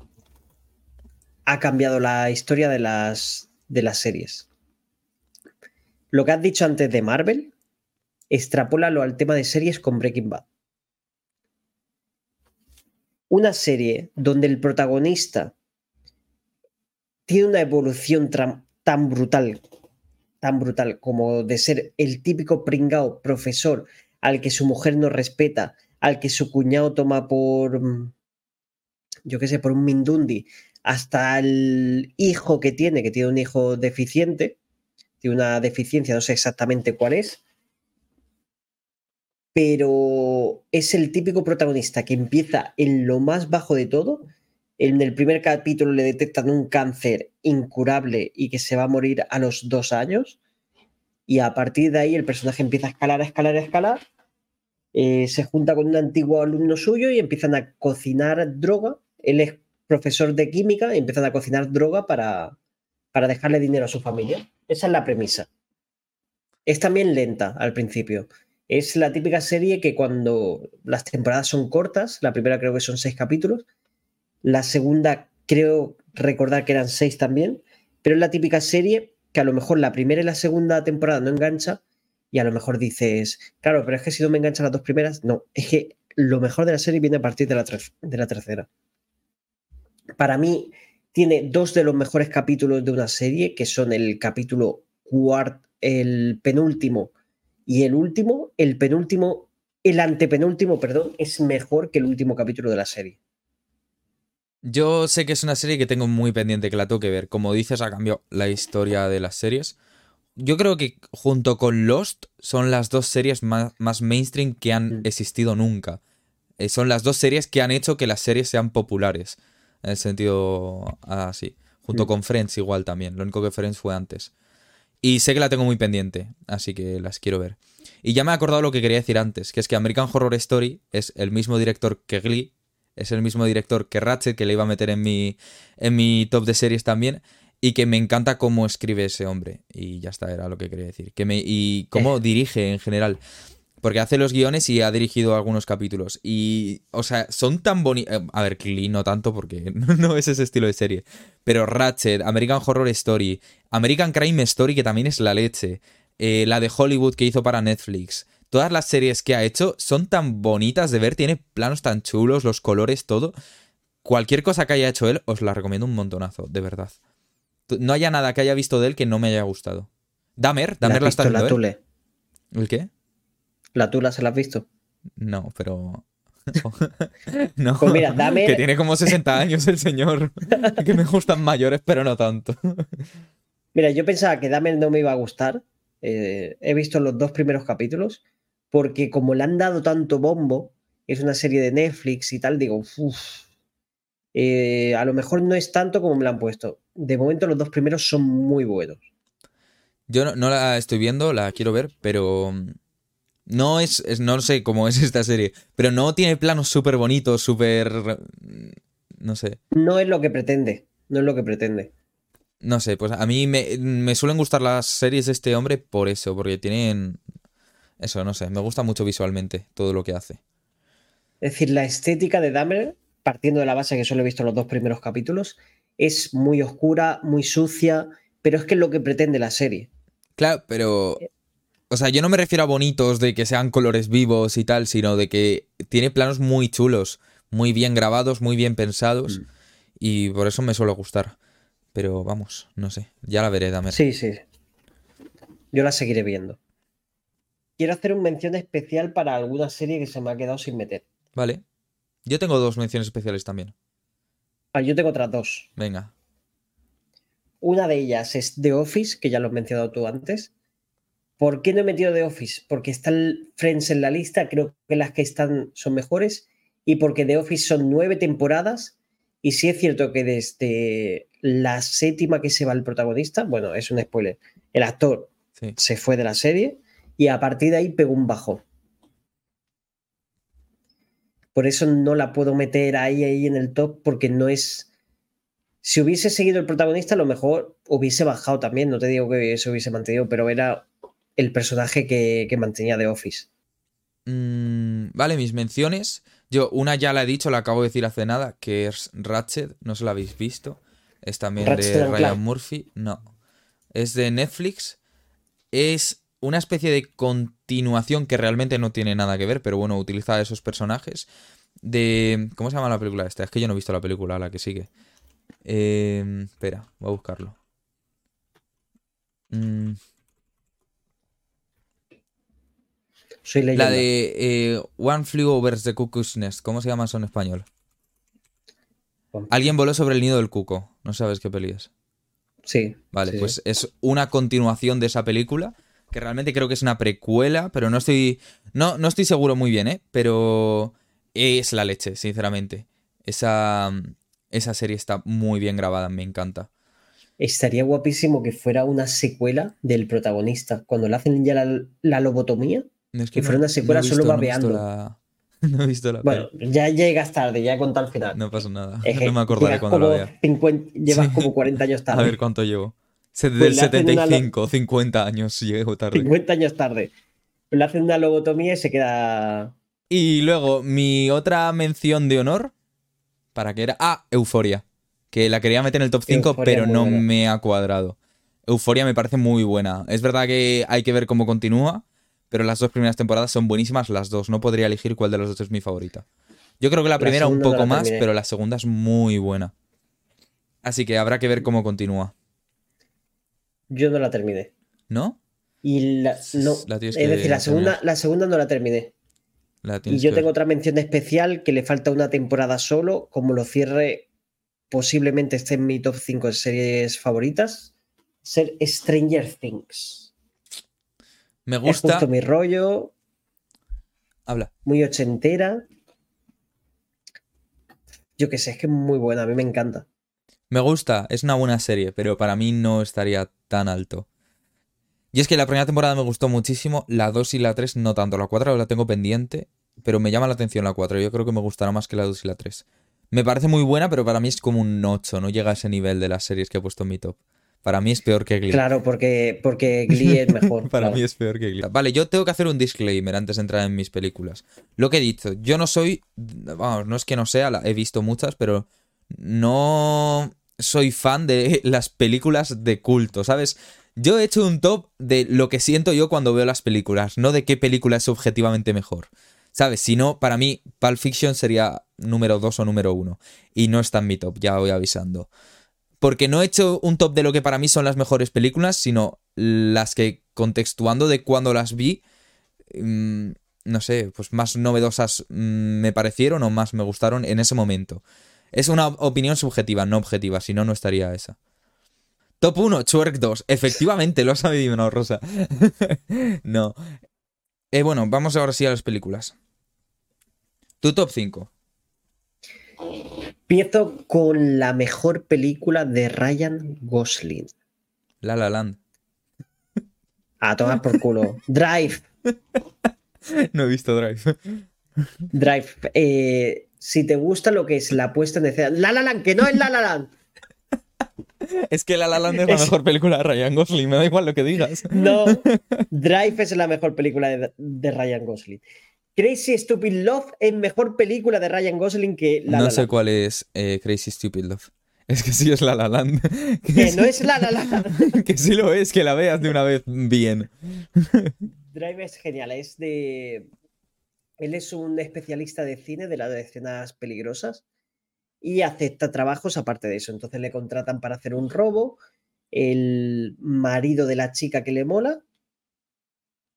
ha cambiado la historia de las, de las series. Lo que has dicho antes de Marvel, extrapólalo al tema de series con Breaking Bad. Una serie donde el protagonista tiene una evolución tan brutal, tan brutal como de ser el típico pringao profesor al que su mujer no respeta, al que su cuñado toma por, mm, yo qué sé, por un mindundi, hasta el hijo que tiene, que tiene un hijo deficiente, una deficiencia, no sé exactamente cuál es, pero es el típico protagonista que empieza en lo más bajo de todo. En el primer capítulo le detectan un cáncer incurable y que se va a morir a los dos años. Y a partir de ahí el personaje empieza a escalar, a escalar, a escalar eh, se junta con un antiguo alumno suyo y empiezan a cocinar droga. Él es profesor de química y empiezan a cocinar droga para, para dejarle dinero a su familia. Esa es la premisa. Es también lenta al principio. Es la típica serie que cuando las temporadas son cortas, la primera creo que son seis capítulos, la segunda creo recordar que eran seis también, pero es la típica serie que a lo mejor la primera y la segunda temporada no engancha, y a lo mejor dices, claro, pero es que si no me enganchan las dos primeras, no, es que lo mejor de la serie viene a partir de la, de la tercera. Para mí, tiene dos de los mejores capítulos de una serie, que son el capítulo cuarto, el penúltimo y el último. El penúltimo, el antepenúltimo, perdón, es mejor que el último capítulo de la serie. Yo sé que es una serie que tengo muy pendiente, que la tengo que ver. Como dices, ha cambiado la historia de las series yo creo que junto con Lost son las dos series más, mainstream que han mm. existido nunca. Eh, son las dos series que han hecho que las series sean populares. En el sentido así. Junto mm. con Friends igual también. Lo único que Friends fue antes. Y sé que la tengo muy pendiente, así que las quiero ver. Y ya me he acordado lo que quería decir antes, que es que American Horror Story es el mismo director que Glee, es el mismo director que Ratchet, que le iba a meter en mi, en mi top de series también y que me encanta cómo escribe ese hombre. Y ya está, era lo que quería decir. Que me, y cómo eh. dirige en general. Porque hace los guiones y ha dirigido algunos capítulos. Y, o sea, son tan bonitos. Eh, a ver, Klee no tanto porque no es ese estilo de serie. Pero Ratchet, American Horror Story, American Crime Story, que también es la leche. Eh, la de Hollywood que hizo para Netflix. Todas las series que ha hecho son tan bonitas de ver. Tiene planos tan chulos, los colores, todo. Cualquier cosa que haya hecho él, os la recomiendo un montonazo, de verdad no haya nada que haya visto de él que no me haya gustado. Damer, Damer la, está viendo. Tule. ¿El qué? ¿La tula se la has visto? No, pero. no. Pues mira, dame. Que tiene como 60 años el señor. que me gustan mayores, pero no tanto. Mira, yo pensaba que Dame no me iba a gustar. Eh, he visto los dos primeros capítulos. Porque como le han dado tanto bombo, es una serie de Netflix y tal, digo, uff. Eh, a lo mejor no es tanto como me la han puesto. De momento, los dos primeros son muy buenos. Yo no, no la estoy viendo, la quiero ver, pero no es, no sé cómo es esta serie, pero no tiene planos súper bonitos, súper... No sé. No es lo que pretende, no es lo que pretende. No sé, pues a mí me, suelen gustar las series de este hombre por eso, porque tienen... Eso, no sé, me gusta mucho visualmente todo lo que hace. Es decir, la estética de Dahmer, partiendo de la base que solo he visto los dos primeros capítulos, es muy oscura, muy sucia, pero es que es lo que pretende la serie. Claro, pero eh, o sea, yo no me refiero a bonitos de que sean colores vivos y tal, sino de que tiene planos muy chulos, muy bien grabados, muy bien pensados. Mm. Y por eso me suele gustar. Pero vamos, no sé. Ya la veré, dame. Sí, sí. Yo la seguiré viendo. Quiero hacer una mención especial para alguna serie que se me ha quedado sin meter. Vale. Yo tengo dos menciones especiales también. Ah, yo tengo otras dos. Venga. Una de ellas es The Office, que ya lo has mencionado tú antes. ¿Por qué no he metido The Office? Porque están Friends en la lista, creo que las que están son mejores, y porque The Office son nueve temporadas, y sí es cierto que desde la séptima que se va el protagonista, bueno, es un spoiler, el actor se fue de la serie, y a partir de ahí pegó un bajo. Por eso no la puedo meter ahí, ahí en el top, porque no es... Si hubiese seguido el protagonista, a lo mejor hubiese bajado también, no te digo que se hubiese mantenido, pero era el personaje que, mantenía de Office. Mm, vale, mis menciones. Yo una ya la he dicho, la acabo de decir hace nada, que es Ratchet, no se la habéis visto. Es también de Ryan Murphy. No. Es de Netflix. Es una especie de continuación que realmente no tiene nada que ver, pero bueno, utiliza esos personajes. De. ¿Cómo se llama la película esta? Es que yo no he visto la película, la que sigue. Eh, espera, voy a buscarlo. Mm, la de eh, One Flew Over the Cuckoo's Nest. ¿Cómo se llama eso en español? Alguien voló sobre el nido del cuco. No sabes qué peli es. Sí. Vale, pues es una continuación de esa película. Que realmente creo que es una precuela, pero no estoy. No, no estoy seguro muy bien, ¿eh? Pero es la leche, sinceramente. Esa, esa serie está muy bien grabada, me encanta. Estaría guapísimo que fuera una secuela del protagonista. Cuando le hacen ya la lobotomía, es que, fuera una secuela solo babeando. No he visto la. Bueno, ya llegas tarde, ya he contado al final. No pasa nada. no me acordaré cuando la vea. llevas como 40 años tarde. A ver cuánto llevo. Del pues 75, 50 años llego tarde. 50 años tarde. Le hacen una lobotomía y se queda. Y luego, mi otra mención de honor. ¿Para qué era? Ah, Euforia. Que la quería meter en el top 5, pero no me ha cuadrado. Euforia me parece muy buena. Es verdad que hay que ver cómo continúa pero las dos primeras temporadas son buenísimas las dos. No podría elegir cuál de las dos es mi favorita. Yo creo que la primera un poco más, pero la segunda es muy buena. Así que habrá que ver cómo continúa. Yo no la terminé. ¿No? Y la, no, es decir, la segunda, la segunda no la terminé. y yo tengo otra mención especial que le falta una temporada solo, como lo cierre, posiblemente esté en mi top 5 de series favoritas, ser Stranger Things. Me gusta. justo mi rollo. Habla. Muy ochentera. Yo qué sé, es que es muy buena, a mí me encanta. Me gusta, es una buena serie, pero para mí no estaría tan alto. Y es que la primera temporada me gustó muchísimo, la 2 y la 3 no tanto, la 4 la tengo pendiente, pero me llama la atención la 4, yo creo que me gustará más que la 2 y la 3. Me parece muy buena, pero para mí es como un 8, no llega a ese nivel de las series que he puesto en mi top. Para mí es peor que Glee. Claro, porque, porque Glee es mejor. Para mí es peor que Glee. Vale, yo tengo que hacer un disclaimer antes de entrar en mis películas. Lo que he dicho, yo no soy. Vamos, no es que no sea, he visto muchas, pero no soy fan de las películas de culto, ¿sabes? Yo he hecho un top de lo que siento yo cuando veo las películas, no de qué película es objetivamente mejor. ¿Sabes? Si no, para mí, Pulp Fiction sería número 2 o número 1. Y no está en mi top, ya voy avisando porque no he hecho un top de lo que para mí son las mejores películas, sino las que contextuando de cuando las vi, mm, no sé, pues más novedosas mm, me parecieron o más me gustaron en ese momento. Es una opinión subjetiva, no objetiva, si no, no estaría esa. Top 1, Chuerk 2. Efectivamente, lo has adivinado, Rosa. no. Eh, bueno, vamos ahora sí a las películas. Tu top 5. Empiezo con la mejor película de Ryan Gosling. La La Land. A tomar por culo. Drive. No he visto Drive. Drive. Eh, si te gusta lo que es la puesta en escena. La La Land, que no es La La Land. Es que La La Land es la mejor película de Ryan Gosling, me da igual lo que digas. No, Drive es la mejor película de, Ryan Gosling. Crazy Stupid Love es mejor película de Ryan Gosling que La No sé cuál es eh, Crazy Stupid Love. Es que sí es La La Land. Que, no es La La Land. que sí lo es, que la veas de una vez bien. Drive es genial, es de... Él es un especialista de cine de las escenas peligrosas y acepta trabajos aparte de eso. Entonces le contratan para hacer un robo. El marido de la chica que le mola,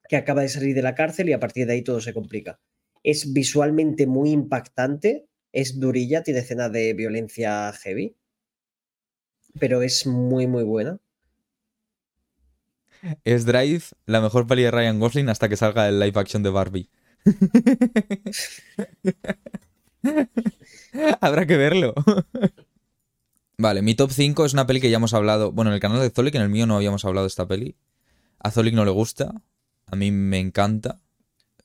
que acaba de salir de la cárcel y a partir de ahí todo se complica. Es visualmente muy impactante, es durilla, tiene escenas de violencia heavy, pero es muy, muy buena. Es Drive la mejor peli de Ryan Gosling hasta que salga el live action de Barbie. Habrá que verlo. vale, mi top 5 es una peli que ya hemos hablado. Bueno, en el canal de Zolik, en el mío no habíamos hablado de esta peli. A Zolik no le gusta. A mí me encanta.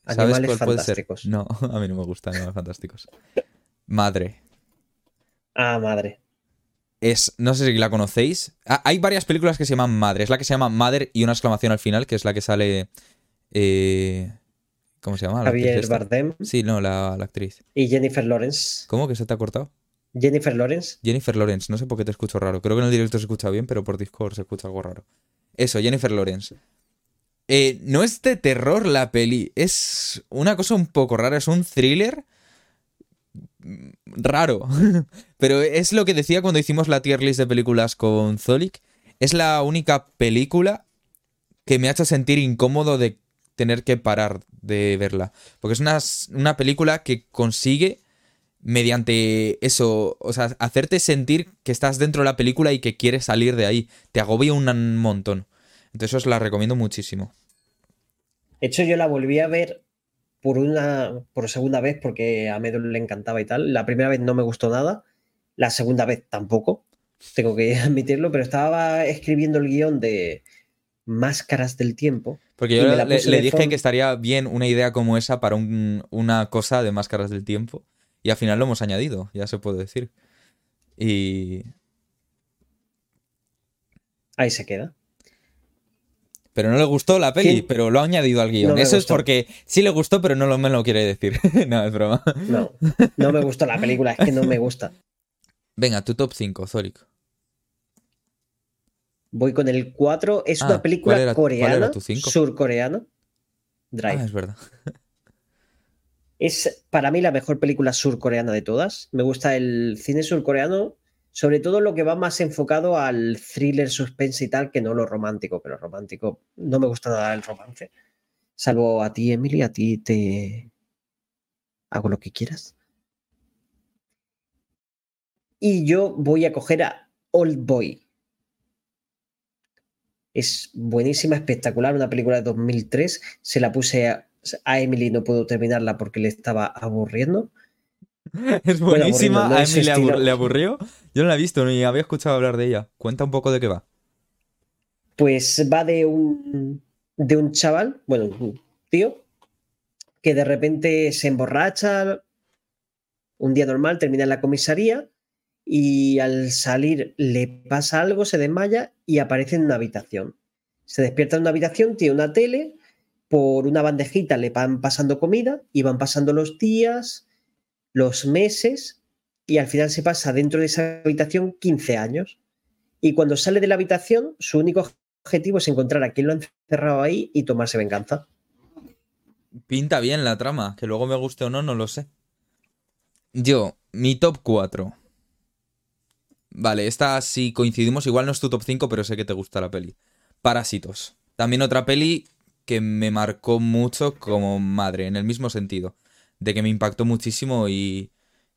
¿Sabes cuál puede ser? No, a mí no me gustan animales fantásticos. Madre. Ah, madre. Es, no sé si la conocéis. Ah, hay varias películas que se llaman Madre. Es la que se llama Madre y una exclamación al final, que es la que sale. Eh, ¿Cómo se llama? Javier Bardem. Sí, no, la, actriz. Y Jennifer Lawrence. ¿Cómo que se te ha cortado? Jennifer Lawrence. Jennifer Lawrence, no sé por qué te escucho raro. Creo que en el directo se escucha bien, pero por Discord se escucha algo raro. Eso, Jennifer Lawrence. Eh, no es de terror la peli, es una cosa un poco rara, es un thriller raro. pero es lo que decía cuando hicimos la tier list de películas con Zolik. Es la única película que me ha hecho sentir incómodo de tener que parar de verla. Porque es una, película que consigue, mediante eso, o sea, hacerte sentir que estás dentro de la película y que quieres salir de ahí. Te agobia un montón. Entonces os la recomiendo muchísimo. De hecho, yo la volví a ver por una por segunda vez porque a Medo le encantaba y tal. La primera vez no me gustó nada, la segunda vez tampoco, tengo que admitirlo, pero estaba escribiendo el guion de Máscaras del Tiempo porque yo le, dije que estaría bien una idea como esa para una cosa de máscaras del tiempo. Y al final lo hemos añadido, ya se puede decir. Y. Ahí se queda. Pero no le gustó la peli, pero lo ha añadido al guion. Eso es porque sí le gustó, pero no me lo quiere decir. no, es broma. No, no me gustó la película, es que no me gusta. Venga, tu top 5, Zorik. Voy con el 4. Es una ah, película coreana, surcoreana. Drive. Ah, es verdad. Es para mí la mejor película surcoreana de todas. Me gusta el cine surcoreano, sobre todo lo que va más enfocado al thriller, suspense y tal, que no lo romántico, pero romántico no me gusta nada el romance. Salvo a ti, Emily, a ti te hago lo que quieras. Y yo voy a coger a Old Boy. Es buenísima, espectacular, una película de 2003. Se la puse a, Emily, no puedo terminarla porque le estaba aburriendo. Es buenísima, a Emily le, aburrió. Yo no la he visto ni había escuchado hablar de ella. Cuenta un poco de qué va. Pues va de un, de un chaval, bueno, un tío, que de repente se emborracha un día normal, termina en la comisaría y al salir le pasa algo, se desmaya y aparece en una habitación. Se despierta en una habitación, tiene una tele, por una bandejita le van pasando comida y van pasando los días, los meses y al final se pasa dentro de esa habitación 15 años. Y cuando sale de la habitación, su único objetivo es encontrar a quien lo ha encerrado ahí y tomarse venganza. Pinta bien la trama, que luego me guste o no, no lo sé. Yo, mi top 4. Vale, esta sí coincidimos. Igual no es tu top 5, pero sé que te gusta la peli. Parásitos. También otra peli que me marcó mucho como madre, en el mismo sentido, de que me impactó muchísimo y,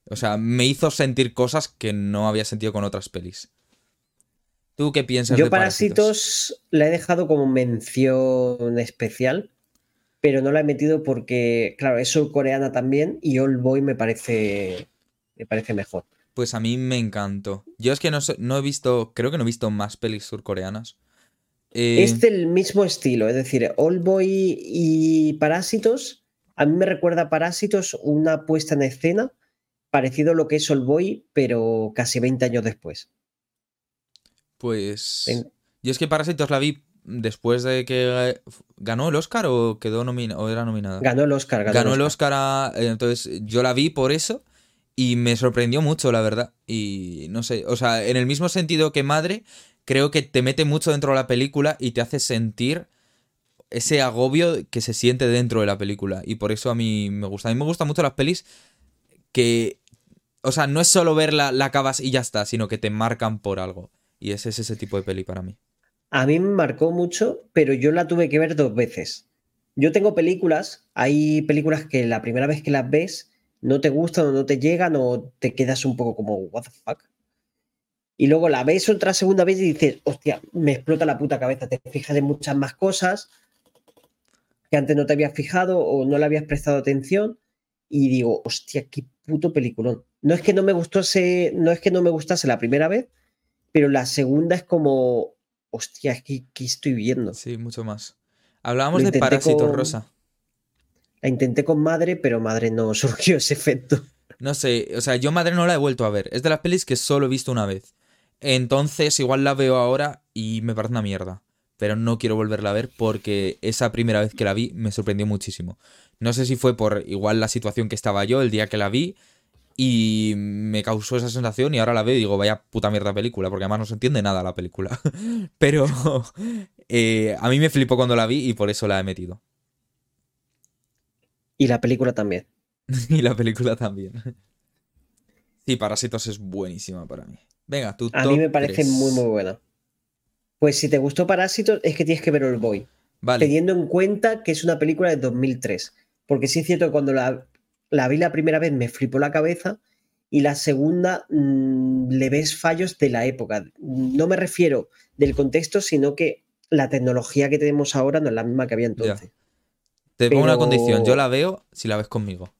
o sea, me hizo sentir cosas que no había sentido con otras pelis. ¿Tú qué piensas Yo de Parásitos la he dejado como mención especial, pero no la he metido porque, claro, es surcoreana también y All Boy me parece, me parece mejor. Pues a mí me encantó. Yo es que no, no he visto, creo que no he visto más pelis surcoreanas. Eh, es del mismo estilo, es decir, All Boy y Parásitos, a mí me recuerda a Parásitos una puesta en escena parecido a lo que es All Boy, pero casi 20 años después. Pues. Yo es que Parásitos la vi después de que ganó el Oscar o quedó nominada o era nominada. Ganó el Oscar. Ganó, el Oscar. entonces yo la vi por eso y me sorprendió mucho, la verdad. Y no sé, o sea, en el mismo sentido que Madre, creo que te mete mucho dentro de la película y te hace sentir ese agobio que se siente dentro de la película. Y por eso a mí me gusta. A mí me gustan mucho las pelis que. O sea, no es solo verla, la acabas y ya está, sino que te marcan por algo. Y ese es ese tipo de peli para mí. A mí me marcó mucho, pero yo la tuve que ver dos veces. Yo tengo películas, hay películas que la primera vez que las ves no te gustan o no te llegan o te quedas un poco como, what the fuck. Y luego la ves otra segunda vez y dices, hostia, me explota la puta cabeza, te fijas en muchas más cosas que antes no te habías fijado o no le habías prestado atención y digo, hostia, qué puto peliculón. No es que no me gustase, no es que no me gustase la primera vez, pero la segunda es como, hostia, ¿qué, qué estoy viendo? Sí, mucho más. Hablábamos de Parásitos, Rosa. La intenté con Madre, pero Madre no surgió ese efecto. No sé, o sea, yo Madre no la he vuelto a ver. Es de las pelis que solo he visto una vez. Entonces, igual la veo ahora y me parece una mierda. Pero no quiero volverla a ver porque esa primera vez que la vi me sorprendió muchísimo. No sé si fue por igual la situación que estaba yo el día que la vi y me causó esa sensación y ahora la veo y digo, vaya puta mierda película, porque además no se entiende nada la película. Pero eh, a mí me flipó cuando la vi y por eso la he metido. Y la película también. y la película también. Sí, Parásitos es buenísima para mí. Venga, tú. A mí me parece muy, muy buena. Pues si te gustó Parásitos, es que tienes que ver All Boy. Vale. Teniendo en cuenta que es una película de 2003. Porque sí es cierto que cuando la, la vi la primera vez me flipó la cabeza y la segunda mm, le ves fallos de la época. No me refiero del contexto, sino que la tecnología que tenemos ahora no es la misma que había entonces. Te pongo una condición, yo la veo si la ves conmigo.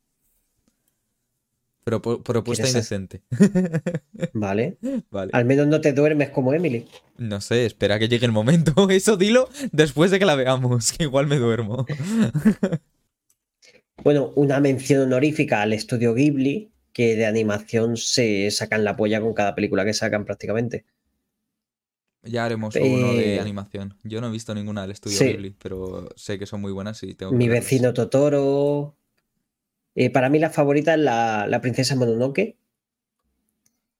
Pero propuesta indecente. Vale. vale. Al menos no te duermes como Emily. No sé, espera que llegue el momento. Eso dilo después de que la veamos, que igual me duermo. Bueno, una mención honorífica al estudio Ghibli, que de animación se sacan la polla con cada película que sacan prácticamente. Ya haremos uno de animación. Yo no he visto ninguna del estudio Ghibli, pero sé que son muy buenas y tengo Mi vecino Totoro. Eh, para mí la favorita es la, la, princesa Mononoke.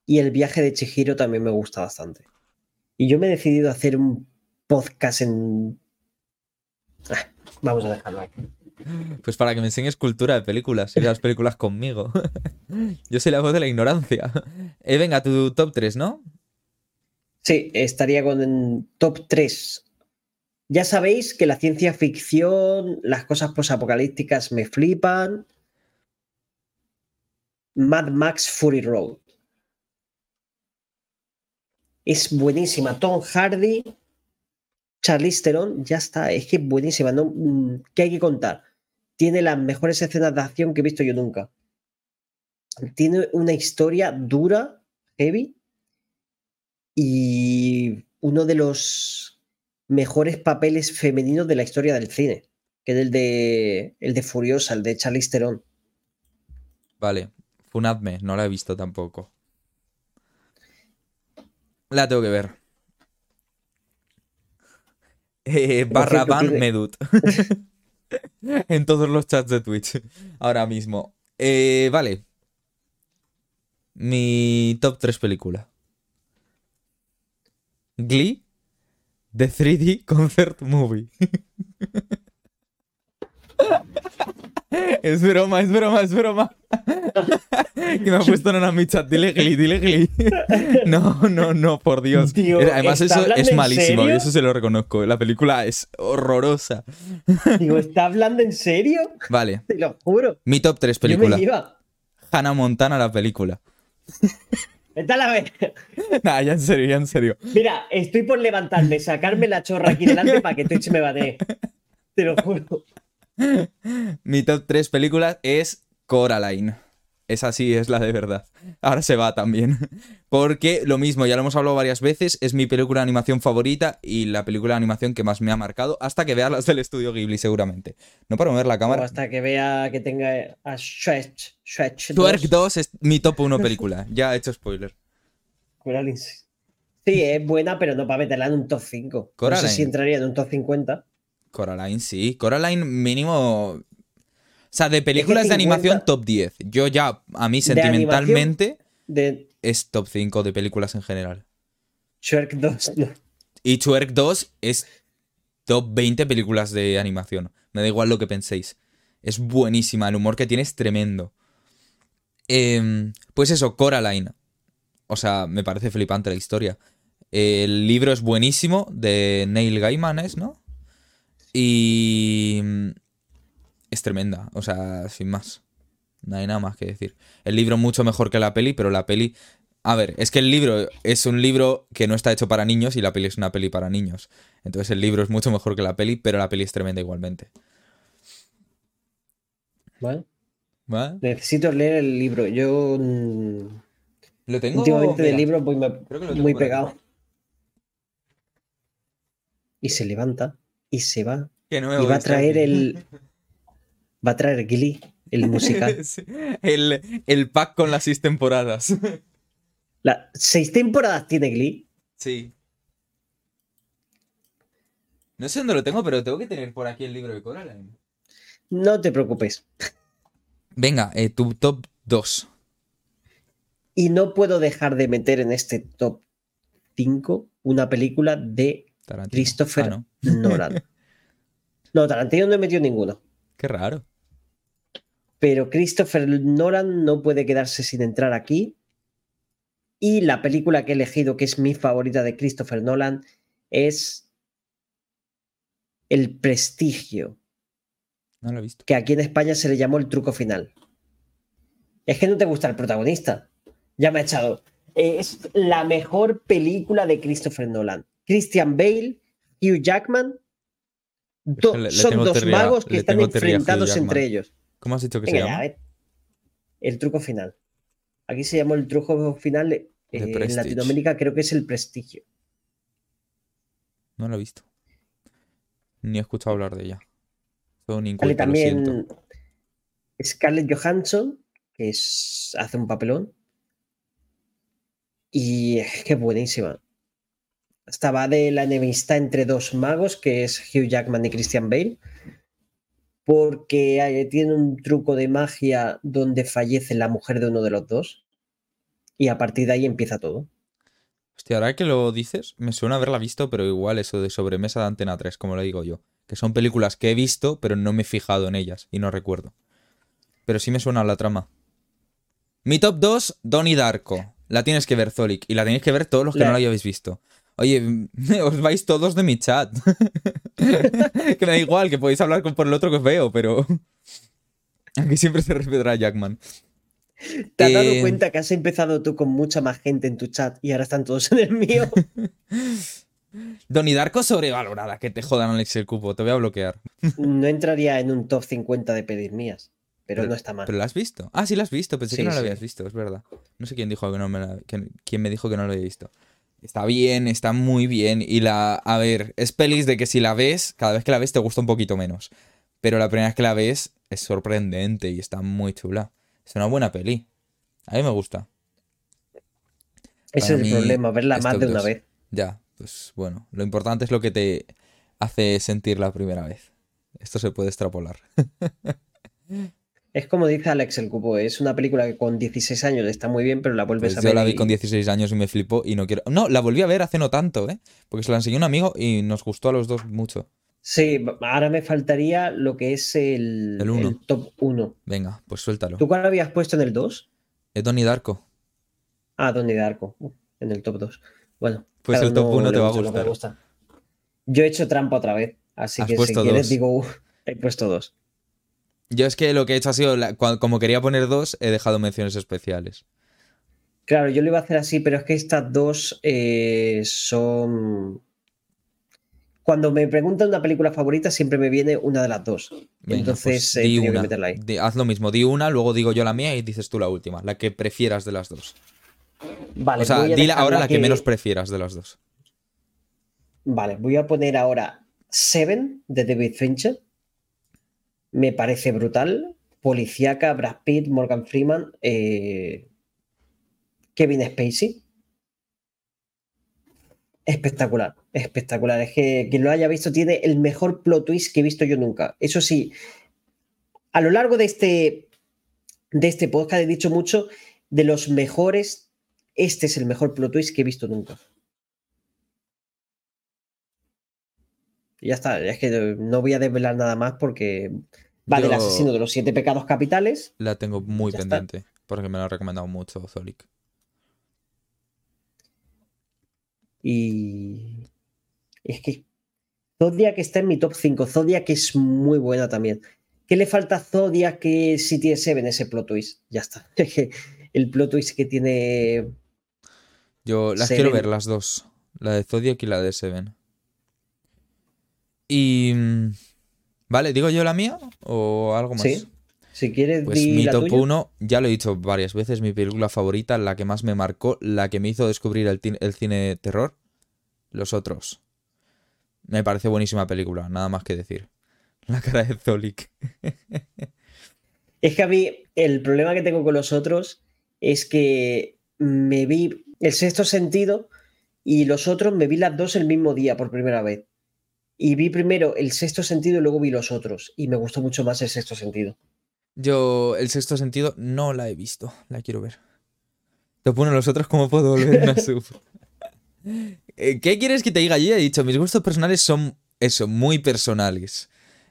Y el viaje de Chihiro también me gusta bastante. Y yo me he decidido hacer un podcast en. Ah, vamos a dejarlo aquí. Pues para que me enseñes cultura de películas y las películas conmigo. Yo soy la voz de la ignorancia. Eh, venga, tu top 3, ¿no? Sí, estaría con el top 3. Ya sabéis que la ciencia ficción, las cosas posapocalípticas me flipan. Mad Max Fury Road. Es buenísima. Tom Hardy, Charlize Theron, ya está. Es que es buenísima. ¿no? Mm, ¿Qué hay que contar? Tiene las mejores escenas de acción que he visto yo nunca. Tiene una historia dura, heavy, y uno de los mejores papeles femeninos de la historia del cine, que es el de, el de Furiosa, el de Charlize Theron. Vale, funadme, no la he visto tampoco. La tengo que ver. Eh, barra van Medut. en todos los chats de Twitch. Ahora mismo. Eh, vale. Mi top 3 película. Glee, The 3D Concert Movie. es broma, es broma, es broma. que me ha puesto en mi chat, dile gli, dile gli. No, no, no, por Dios. Además, eso es malísimo, y eso se lo reconozco. La película es horrorosa. Digo, ¿está hablando en serio? Vale. Te lo juro. Mi top 3 película. Hannah Montana, la película. Vete a la vez. Nah, ya en serio, ya en serio. Mira, estoy por levantarme, sacarme la chorra aquí delante para que Twitch me bate. Te lo juro. Mi top 3 películas es Coraline. Esa sí es la de verdad. Ahora se va también. Porque lo mismo, ya lo hemos hablado varias veces, es mi película de animación favorita y la película de animación que más me ha marcado hasta que vea las del estudio Ghibli seguramente. No para mover la cámara. hasta que vea que tenga a Shrek, Shrek 2. 2 es mi top 1 película. ya he hecho spoiler. Coraline sí. es buena, pero no para meterla en un top 5. No sé si entraría en un top 50. Coraline sí. Coraline mínimo sea, de películas de animación top 10. Yo ya, a mí sentimentalmente, es top 5 de películas en general. Shrek 2, Y Shrek 2 es top 20 películas de animación. Me da igual lo que penséis. Es buenísima, el humor que tiene es tremendo. Em, pues eso, Coraline. O sea, me parece flipante la historia. El libro es buenísimo, de Neil Gaiman, ¿es, no? Y es tremenda, o sea, sin más. No hay nada más que decir. El libro mucho mejor que la peli, pero la peli... A ver, es que el libro es un libro que no está hecho para niños y la peli es una peli para niños. Entonces el libro es mucho mejor que la peli, pero la peli es tremenda igualmente. ¿Vale? Necesito leer el libro. Yo... Mm, Lo tengo... Últimamente del libro voy muy pegado. Y se levanta y se va. y va a traer el... Va a traer Glee, el musical. el, pack con las seis temporadas. La, ¿Seis temporadas tiene Glee? Sí. No sé dónde lo tengo, pero tengo que tener por aquí el libro de Coraline. No te preocupes. Venga, eh, tu top 2. Y no puedo dejar de meter en este top 5 una película de Christopher ah, Nolan. no, Tarantino no he metido ninguno. Qué raro. Pero Christopher Nolan no puede quedarse sin entrar aquí. Y la película que he elegido, que es mi favorita de Christopher Nolan, es El Prestigio. No lo he visto. Que aquí en España se le llamó El Truco Final. Es que no te gusta el protagonista. Ya me ha echado. Es la mejor película de Christopher Nolan. Christian Bale, Hugh Jackman son dos magos que están enfrentados entre ellos. ¿Cómo has dicho que se llama? el truco final. Aquí se llamó el truco final. Eh, en Latinoamérica creo que es el prestigio. No lo he visto. Ni he escuchado hablar de ella. vale, también Scarlett Johansson, que es, hace un papelón. Y es que buenísima estaba de la enemistad entre dos magos, que es Hugh Jackman y Christian Bale, porque tiene un truco de magia donde fallece la mujer de uno de los dos, y a partir de ahí empieza todo. Hostia, ahora que lo dices, me suena haberla visto, pero igual eso de sobremesa de Antena 3, como lo digo yo. Que son películas que he visto, pero no me he fijado en ellas y no recuerdo. Pero sí me suena la trama. Mi top 2, Donnie Darko. La tienes que ver, Zolik. Y la tenéis que ver todos los que no la hayáis visto. Oye, os vais todos de mi chat. que me da igual, que podéis hablar con por el otro que os veo, pero. Aquí siempre se respetará Jackman. ¿Te has dado eh, cuenta que has empezado tú con mucha más gente en tu chat y ahora están todos en el mío? Donnie Darko sobrevalorada, que te jodan Alex el cupo, te voy a bloquear. no entraría en un top 50 de pedir mías, pero, no está mal. ¿Pero la has visto? Ah, sí la has visto, pensé que no la habías visto, es verdad. No sé quién dijo que no me la, quién me dijo que no lo había visto. Está bien, está muy bien. Y la. A ver, es pelis de que si la ves, cada vez que la ves te gusta un poquito menos. Pero la primera vez que la ves es sorprendente y está muy chula. Es una buena peli. A mí me gusta. Ese es el problema, verla más de una vez. Ya, pues bueno. Lo importante es lo que te hace sentir la primera vez. Esto se puede extrapolar. Es como dice Alex el Cupo, es una película que con 16 años está muy bien, pero la vuelves pues a ver. Yo la vi con 16 años y me flipó y no quiero. No, la volví a ver hace no tanto, ¿eh? Porque se la enseñó un amigo y nos gustó a los dos mucho. Sí, ahora me faltaría lo que es el, El top 1. Venga, pues suéltalo. ¿Tú cuál habías puesto en el 2? Es Donnie Darko. Ah, Donnie Darko, uh, en el top 2. Bueno, Pues el top uno uno te le va a gustar. gusta. Yo he hecho trampa otra vez, así que si quieres dos. digo, uh, he puesto dos. Yo es que lo que he hecho ha sido, la- como quería poner dos, he dejado menciones especiales. Claro, yo lo iba a hacer así, pero es que estas dos eh, son... Cuando me preguntan una película favorita, siempre me viene una de las dos. Venga, Entonces pues di que una. meterla ahí. Di- haz lo mismo, di una, luego digo yo la mía y dices tú la última, la que prefieras de las dos. Vale, o sea, di ahora la que... menos prefieras de las dos. Vale, voy a poner ahora Seven de David Fincher. Me parece brutal. Policiaca, Brad Pitt, Morgan Freeman, eh, Kevin Spacey. Espectacular, espectacular. Es que quien lo haya visto tiene el mejor plot twist que he visto yo nunca. Eso sí, a lo largo de este, de este podcast he dicho mucho de los mejores. Este es el mejor plot twist que he visto nunca. Y ya está, es que no voy a desvelar nada más porque va del Yo- asesino de los siete pecados capitales. La tengo muy Ya está. pendiente, porque me la ha recomendado mucho Zolik. Y es que Zodiac está en mi top 5. Zodiac es muy buena también. ¿Qué le falta a Zodiac que si tiene Seven ese plot twist? Ya está. El plot twist que tiene. Yo las Seven. quiero ver las dos, la de Zodiac y la de Seven. Y... Vale, ¿digo yo la mía o algo más? Sí. Si quieres, Pues di mi la top tuya. 1, ya lo he dicho varias veces, mi película favorita, la que más me marcó, la que me hizo descubrir el, el cine de terror, Los Otros. Me parece buenísima película, nada más que decir. La cara de Zolik. Es que a mí el problema que tengo con los otros es que me vi el sexto sentido y los otros me vi las dos el mismo día por primera vez. Y vi primero el sexto sentido y luego vi los otros. Y me gustó mucho más el sexto sentido. Yo, el sexto sentido, no la he visto, la quiero ver. Top 1, Los Otros, ¿cómo puedo volver una sub? Eh, ¿Qué quieres que te diga? Yo ya he dicho, mis gustos personales son eso, muy personales.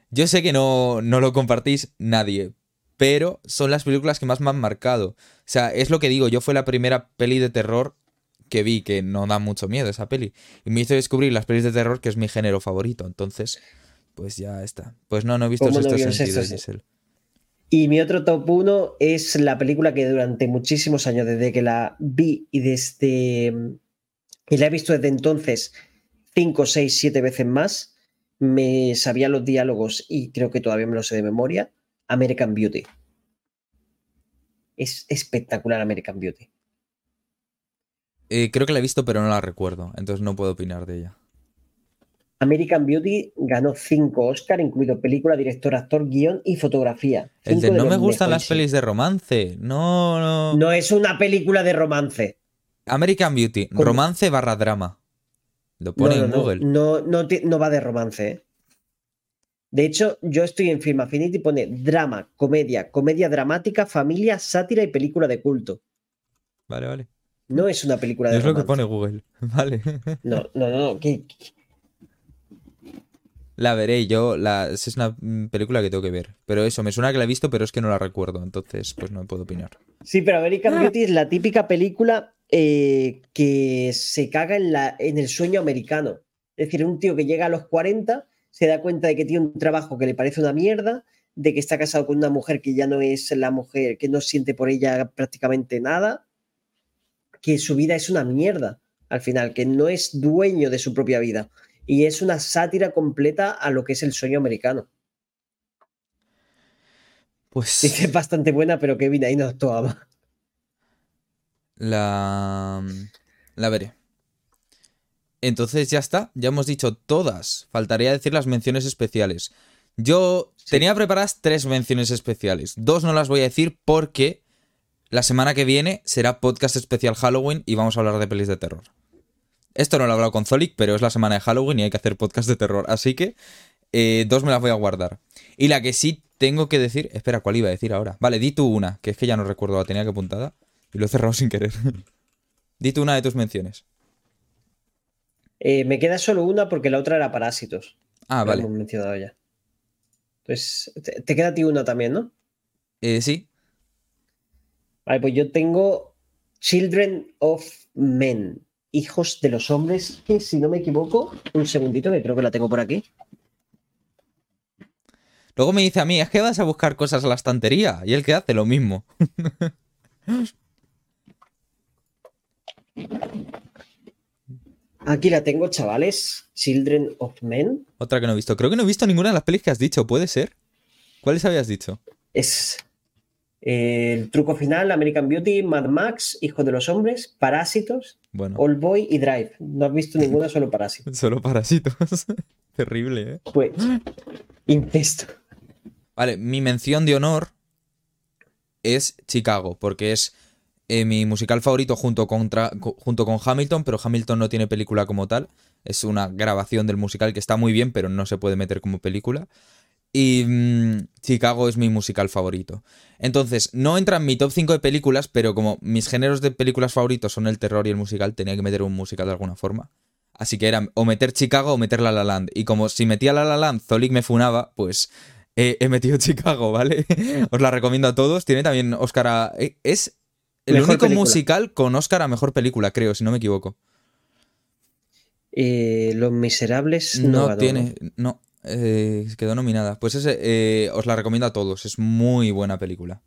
Yo sé que no, no lo compartís nadie, pero son las películas que más me han marcado. O sea, es lo que digo, yo fue la primera peli de terror que vi, que no da mucho miedo esa peli. Y me hizo descubrir las pelis de terror, que es mi género favorito. Entonces, pues ya está. Pues no, no he visto ¿Cómo no sexto vio el sentido, sexto Giselle. Y mi otro top 1 es la película que durante muchísimos años, desde que la vi y desde. Y la he visto desde entonces 5, 6, 7 veces más, me sabía los diálogos y creo que todavía me lo sé de memoria. American Beauty. Es espectacular American Beauty. Eh, creo que la he visto, pero no la recuerdo, entonces no puedo opinar de ella. American Beauty ganó 5 Oscar, incluido película, director, actor, guion y fotografía. El de Cinco no me gustan las pelis de romance. No, no. No es una película de romance. American Beauty, ¿Cómo? romance barra drama. Lo pone no, en Google. No, no va de romance. ¿eh? De hecho, yo estoy en Film Affinity y pone drama, comedia, comedia dramática, familia, sátira y película de culto. Vale, vale. No es una película de es lo que pone Google. Vale. No, no, no. no, que- La veré yo. La... Es una mm, película que tengo que ver. Pero eso, me suena que la he visto, pero es que no la recuerdo. Entonces, pues no puedo opinar. Sí, pero American Beauty es la típica película eh, que se caga en, la, en el sueño americano. Es decir, un tío que llega a los 40 se da cuenta de que tiene un trabajo que le parece una mierda, de que está casado con una mujer que ya no es la mujer, que no siente por ella prácticamente nada, que su vida es una mierda al final, que no es dueño de su propia vida. Y es una sátira completa a lo que es el sueño americano. Pues Dice, es bastante buena, pero Kevin ahí no actuaba. la. La veré. Entonces ya está. Ya hemos dicho todas. Faltaría decir las menciones especiales. Yo tenía preparadas tres menciones especiales. Dos no las voy a decir porque la semana que viene será podcast especial Halloween y vamos a hablar de pelis de terror. Esto no lo he hablado con Zolik, pero es la semana de Halloween y hay que hacer podcast de terror. Así que eh, dos me las voy a guardar. Y la que sí tengo que decir. Espera, ¿cuál iba a decir ahora? Vale, di tú una, que es que ya no recuerdo, la tenía que apuntada y lo he cerrado sin querer. di tú una de tus menciones. Eh, me queda solo una porque la otra era Parásitos. Ah, Lo vale. hemos mencionado ya. Entonces, te, te queda a ti una también, ¿no? Eh, sí. Vale, pues yo tengo Children of Men, hijos de los hombres, que si no me equivoco, un segundito, que creo que la tengo por aquí. Luego me dice a mí, es que vas a buscar cosas a la estantería. Y él que hace lo mismo. Aquí la tengo, chavales. Children of Men. Otra que no he visto. Creo que no he visto ninguna de las pelis que has dicho. ¿Puede ser? ¿Cuáles habías dicho? Es el truco final, American Beauty, Mad Max, Hijos de los Hombres, Parásitos, Bueno, All Boy y Drive. No has visto ninguna, solo Parásitos. solo parásitos. Terrible, ¿eh? Pues, incesto. Vale, mi mención de honor es Chicago, porque es eh, mi musical favorito junto con, tra- co- junto con Hamilton, pero Hamilton no tiene película como tal. Es una grabación del musical que está muy bien, pero no se puede meter como película. Y mm, Chicago es mi musical favorito. Entonces, no entra en mi top 5 de películas, pero como mis géneros de películas favoritos son el terror y el musical, tenía que meter un musical de alguna forma. Así que era o meter Chicago o meter La La Land. Y como si metía La La Land, Zolik me funaba, pues eh, he metido Chicago, ¿vale? Os la recomiendo a todos. Tiene también Oscar a... eh, Es el Mejor único película. musical con Oscar a Mejor Película, creo, si no me equivoco. Eh, los Miserables no, No, tiene... No, eh, quedó nominada. Pues ese eh, os la recomiendo a todos. Es muy buena película.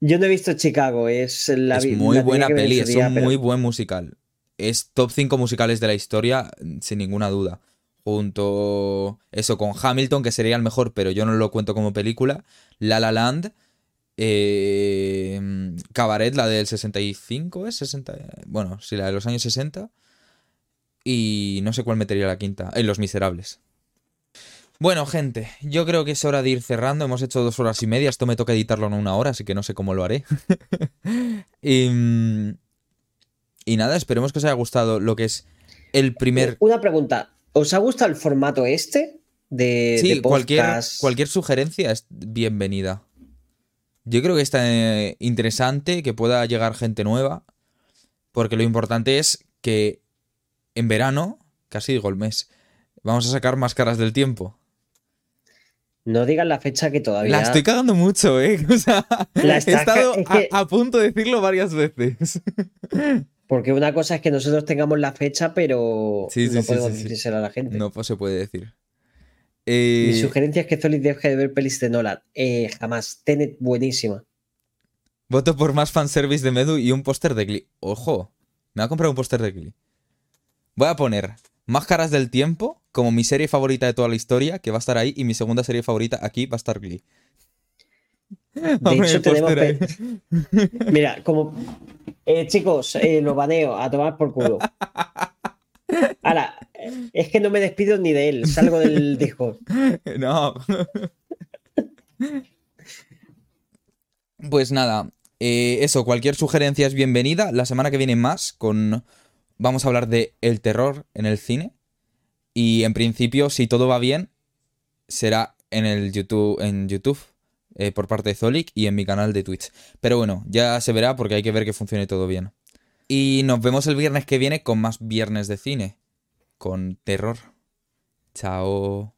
Yo no he visto Chicago, es la es muy la buena que peli, es un pero- muy buen musical. Es top 5 musicales de la historia, sin ninguna duda. Junto eso con Hamilton, que sería el mejor, pero yo no lo cuento como película. La La Land. eh, Cabaret, la del 65, ¿es? 60, bueno, sí, la de los años 60. Y no sé cuál metería la quinta. En Los Miserables. Bueno, gente, yo creo que es hora de ir cerrando. Hemos hecho dos horas y media. Esto me toca editarlo en una hora, así que no sé cómo lo haré. y, mm, y nada, esperemos que os haya gustado lo que es el primer. Una pregunta, ¿os ha gustado el formato este de, Sí, de cualquier, cualquier sugerencia es bienvenida. Yo creo que está eh, interesante que pueda llegar gente nueva. Porque lo importante es que en verano, casi digo el mes, vamos a sacar más caras del tiempo. No digan la fecha que todavía... La estoy cagando mucho, ¿eh? O sea, La he estado ca- es que- a, a punto de decirlo varias veces. Porque una cosa es que nosotros tengamos la fecha, pero Sí, sí, no sí, podemos decírselo a la gente. No pues, se puede decir. Mi Eh, sugerencia es que Zolid deje de ver pelis de Nolan. Eh, jamás. Tenet, buenísima. voto por más fanservice de Medu y un póster de Glee. Ojo, me va a comprar un póster de Glee. Voy a poner Más caras del tiempo como mi serie favorita de toda la historia, que va a estar ahí, y mi segunda serie favorita aquí va a estar Glee. De hecho, tenemos. Mira, como. Eh, chicos, eh, lo baneo a tomar por culo. Ahora, es que no me despido ni de él, salgo del Discord. No. Pues nada, eh, eso, cualquier sugerencia es bienvenida. La semana que viene más con... Vamos a hablar de el terror en el cine. Y en principio, si todo va bien, será en el YouTube, en YouTube eh, por parte de Zolik y en mi canal de Twitch. Pero bueno, ya se verá porque hay que ver que funcione todo bien. Y nos vemos el viernes que viene con más viernes de cine. Con terror. Chao.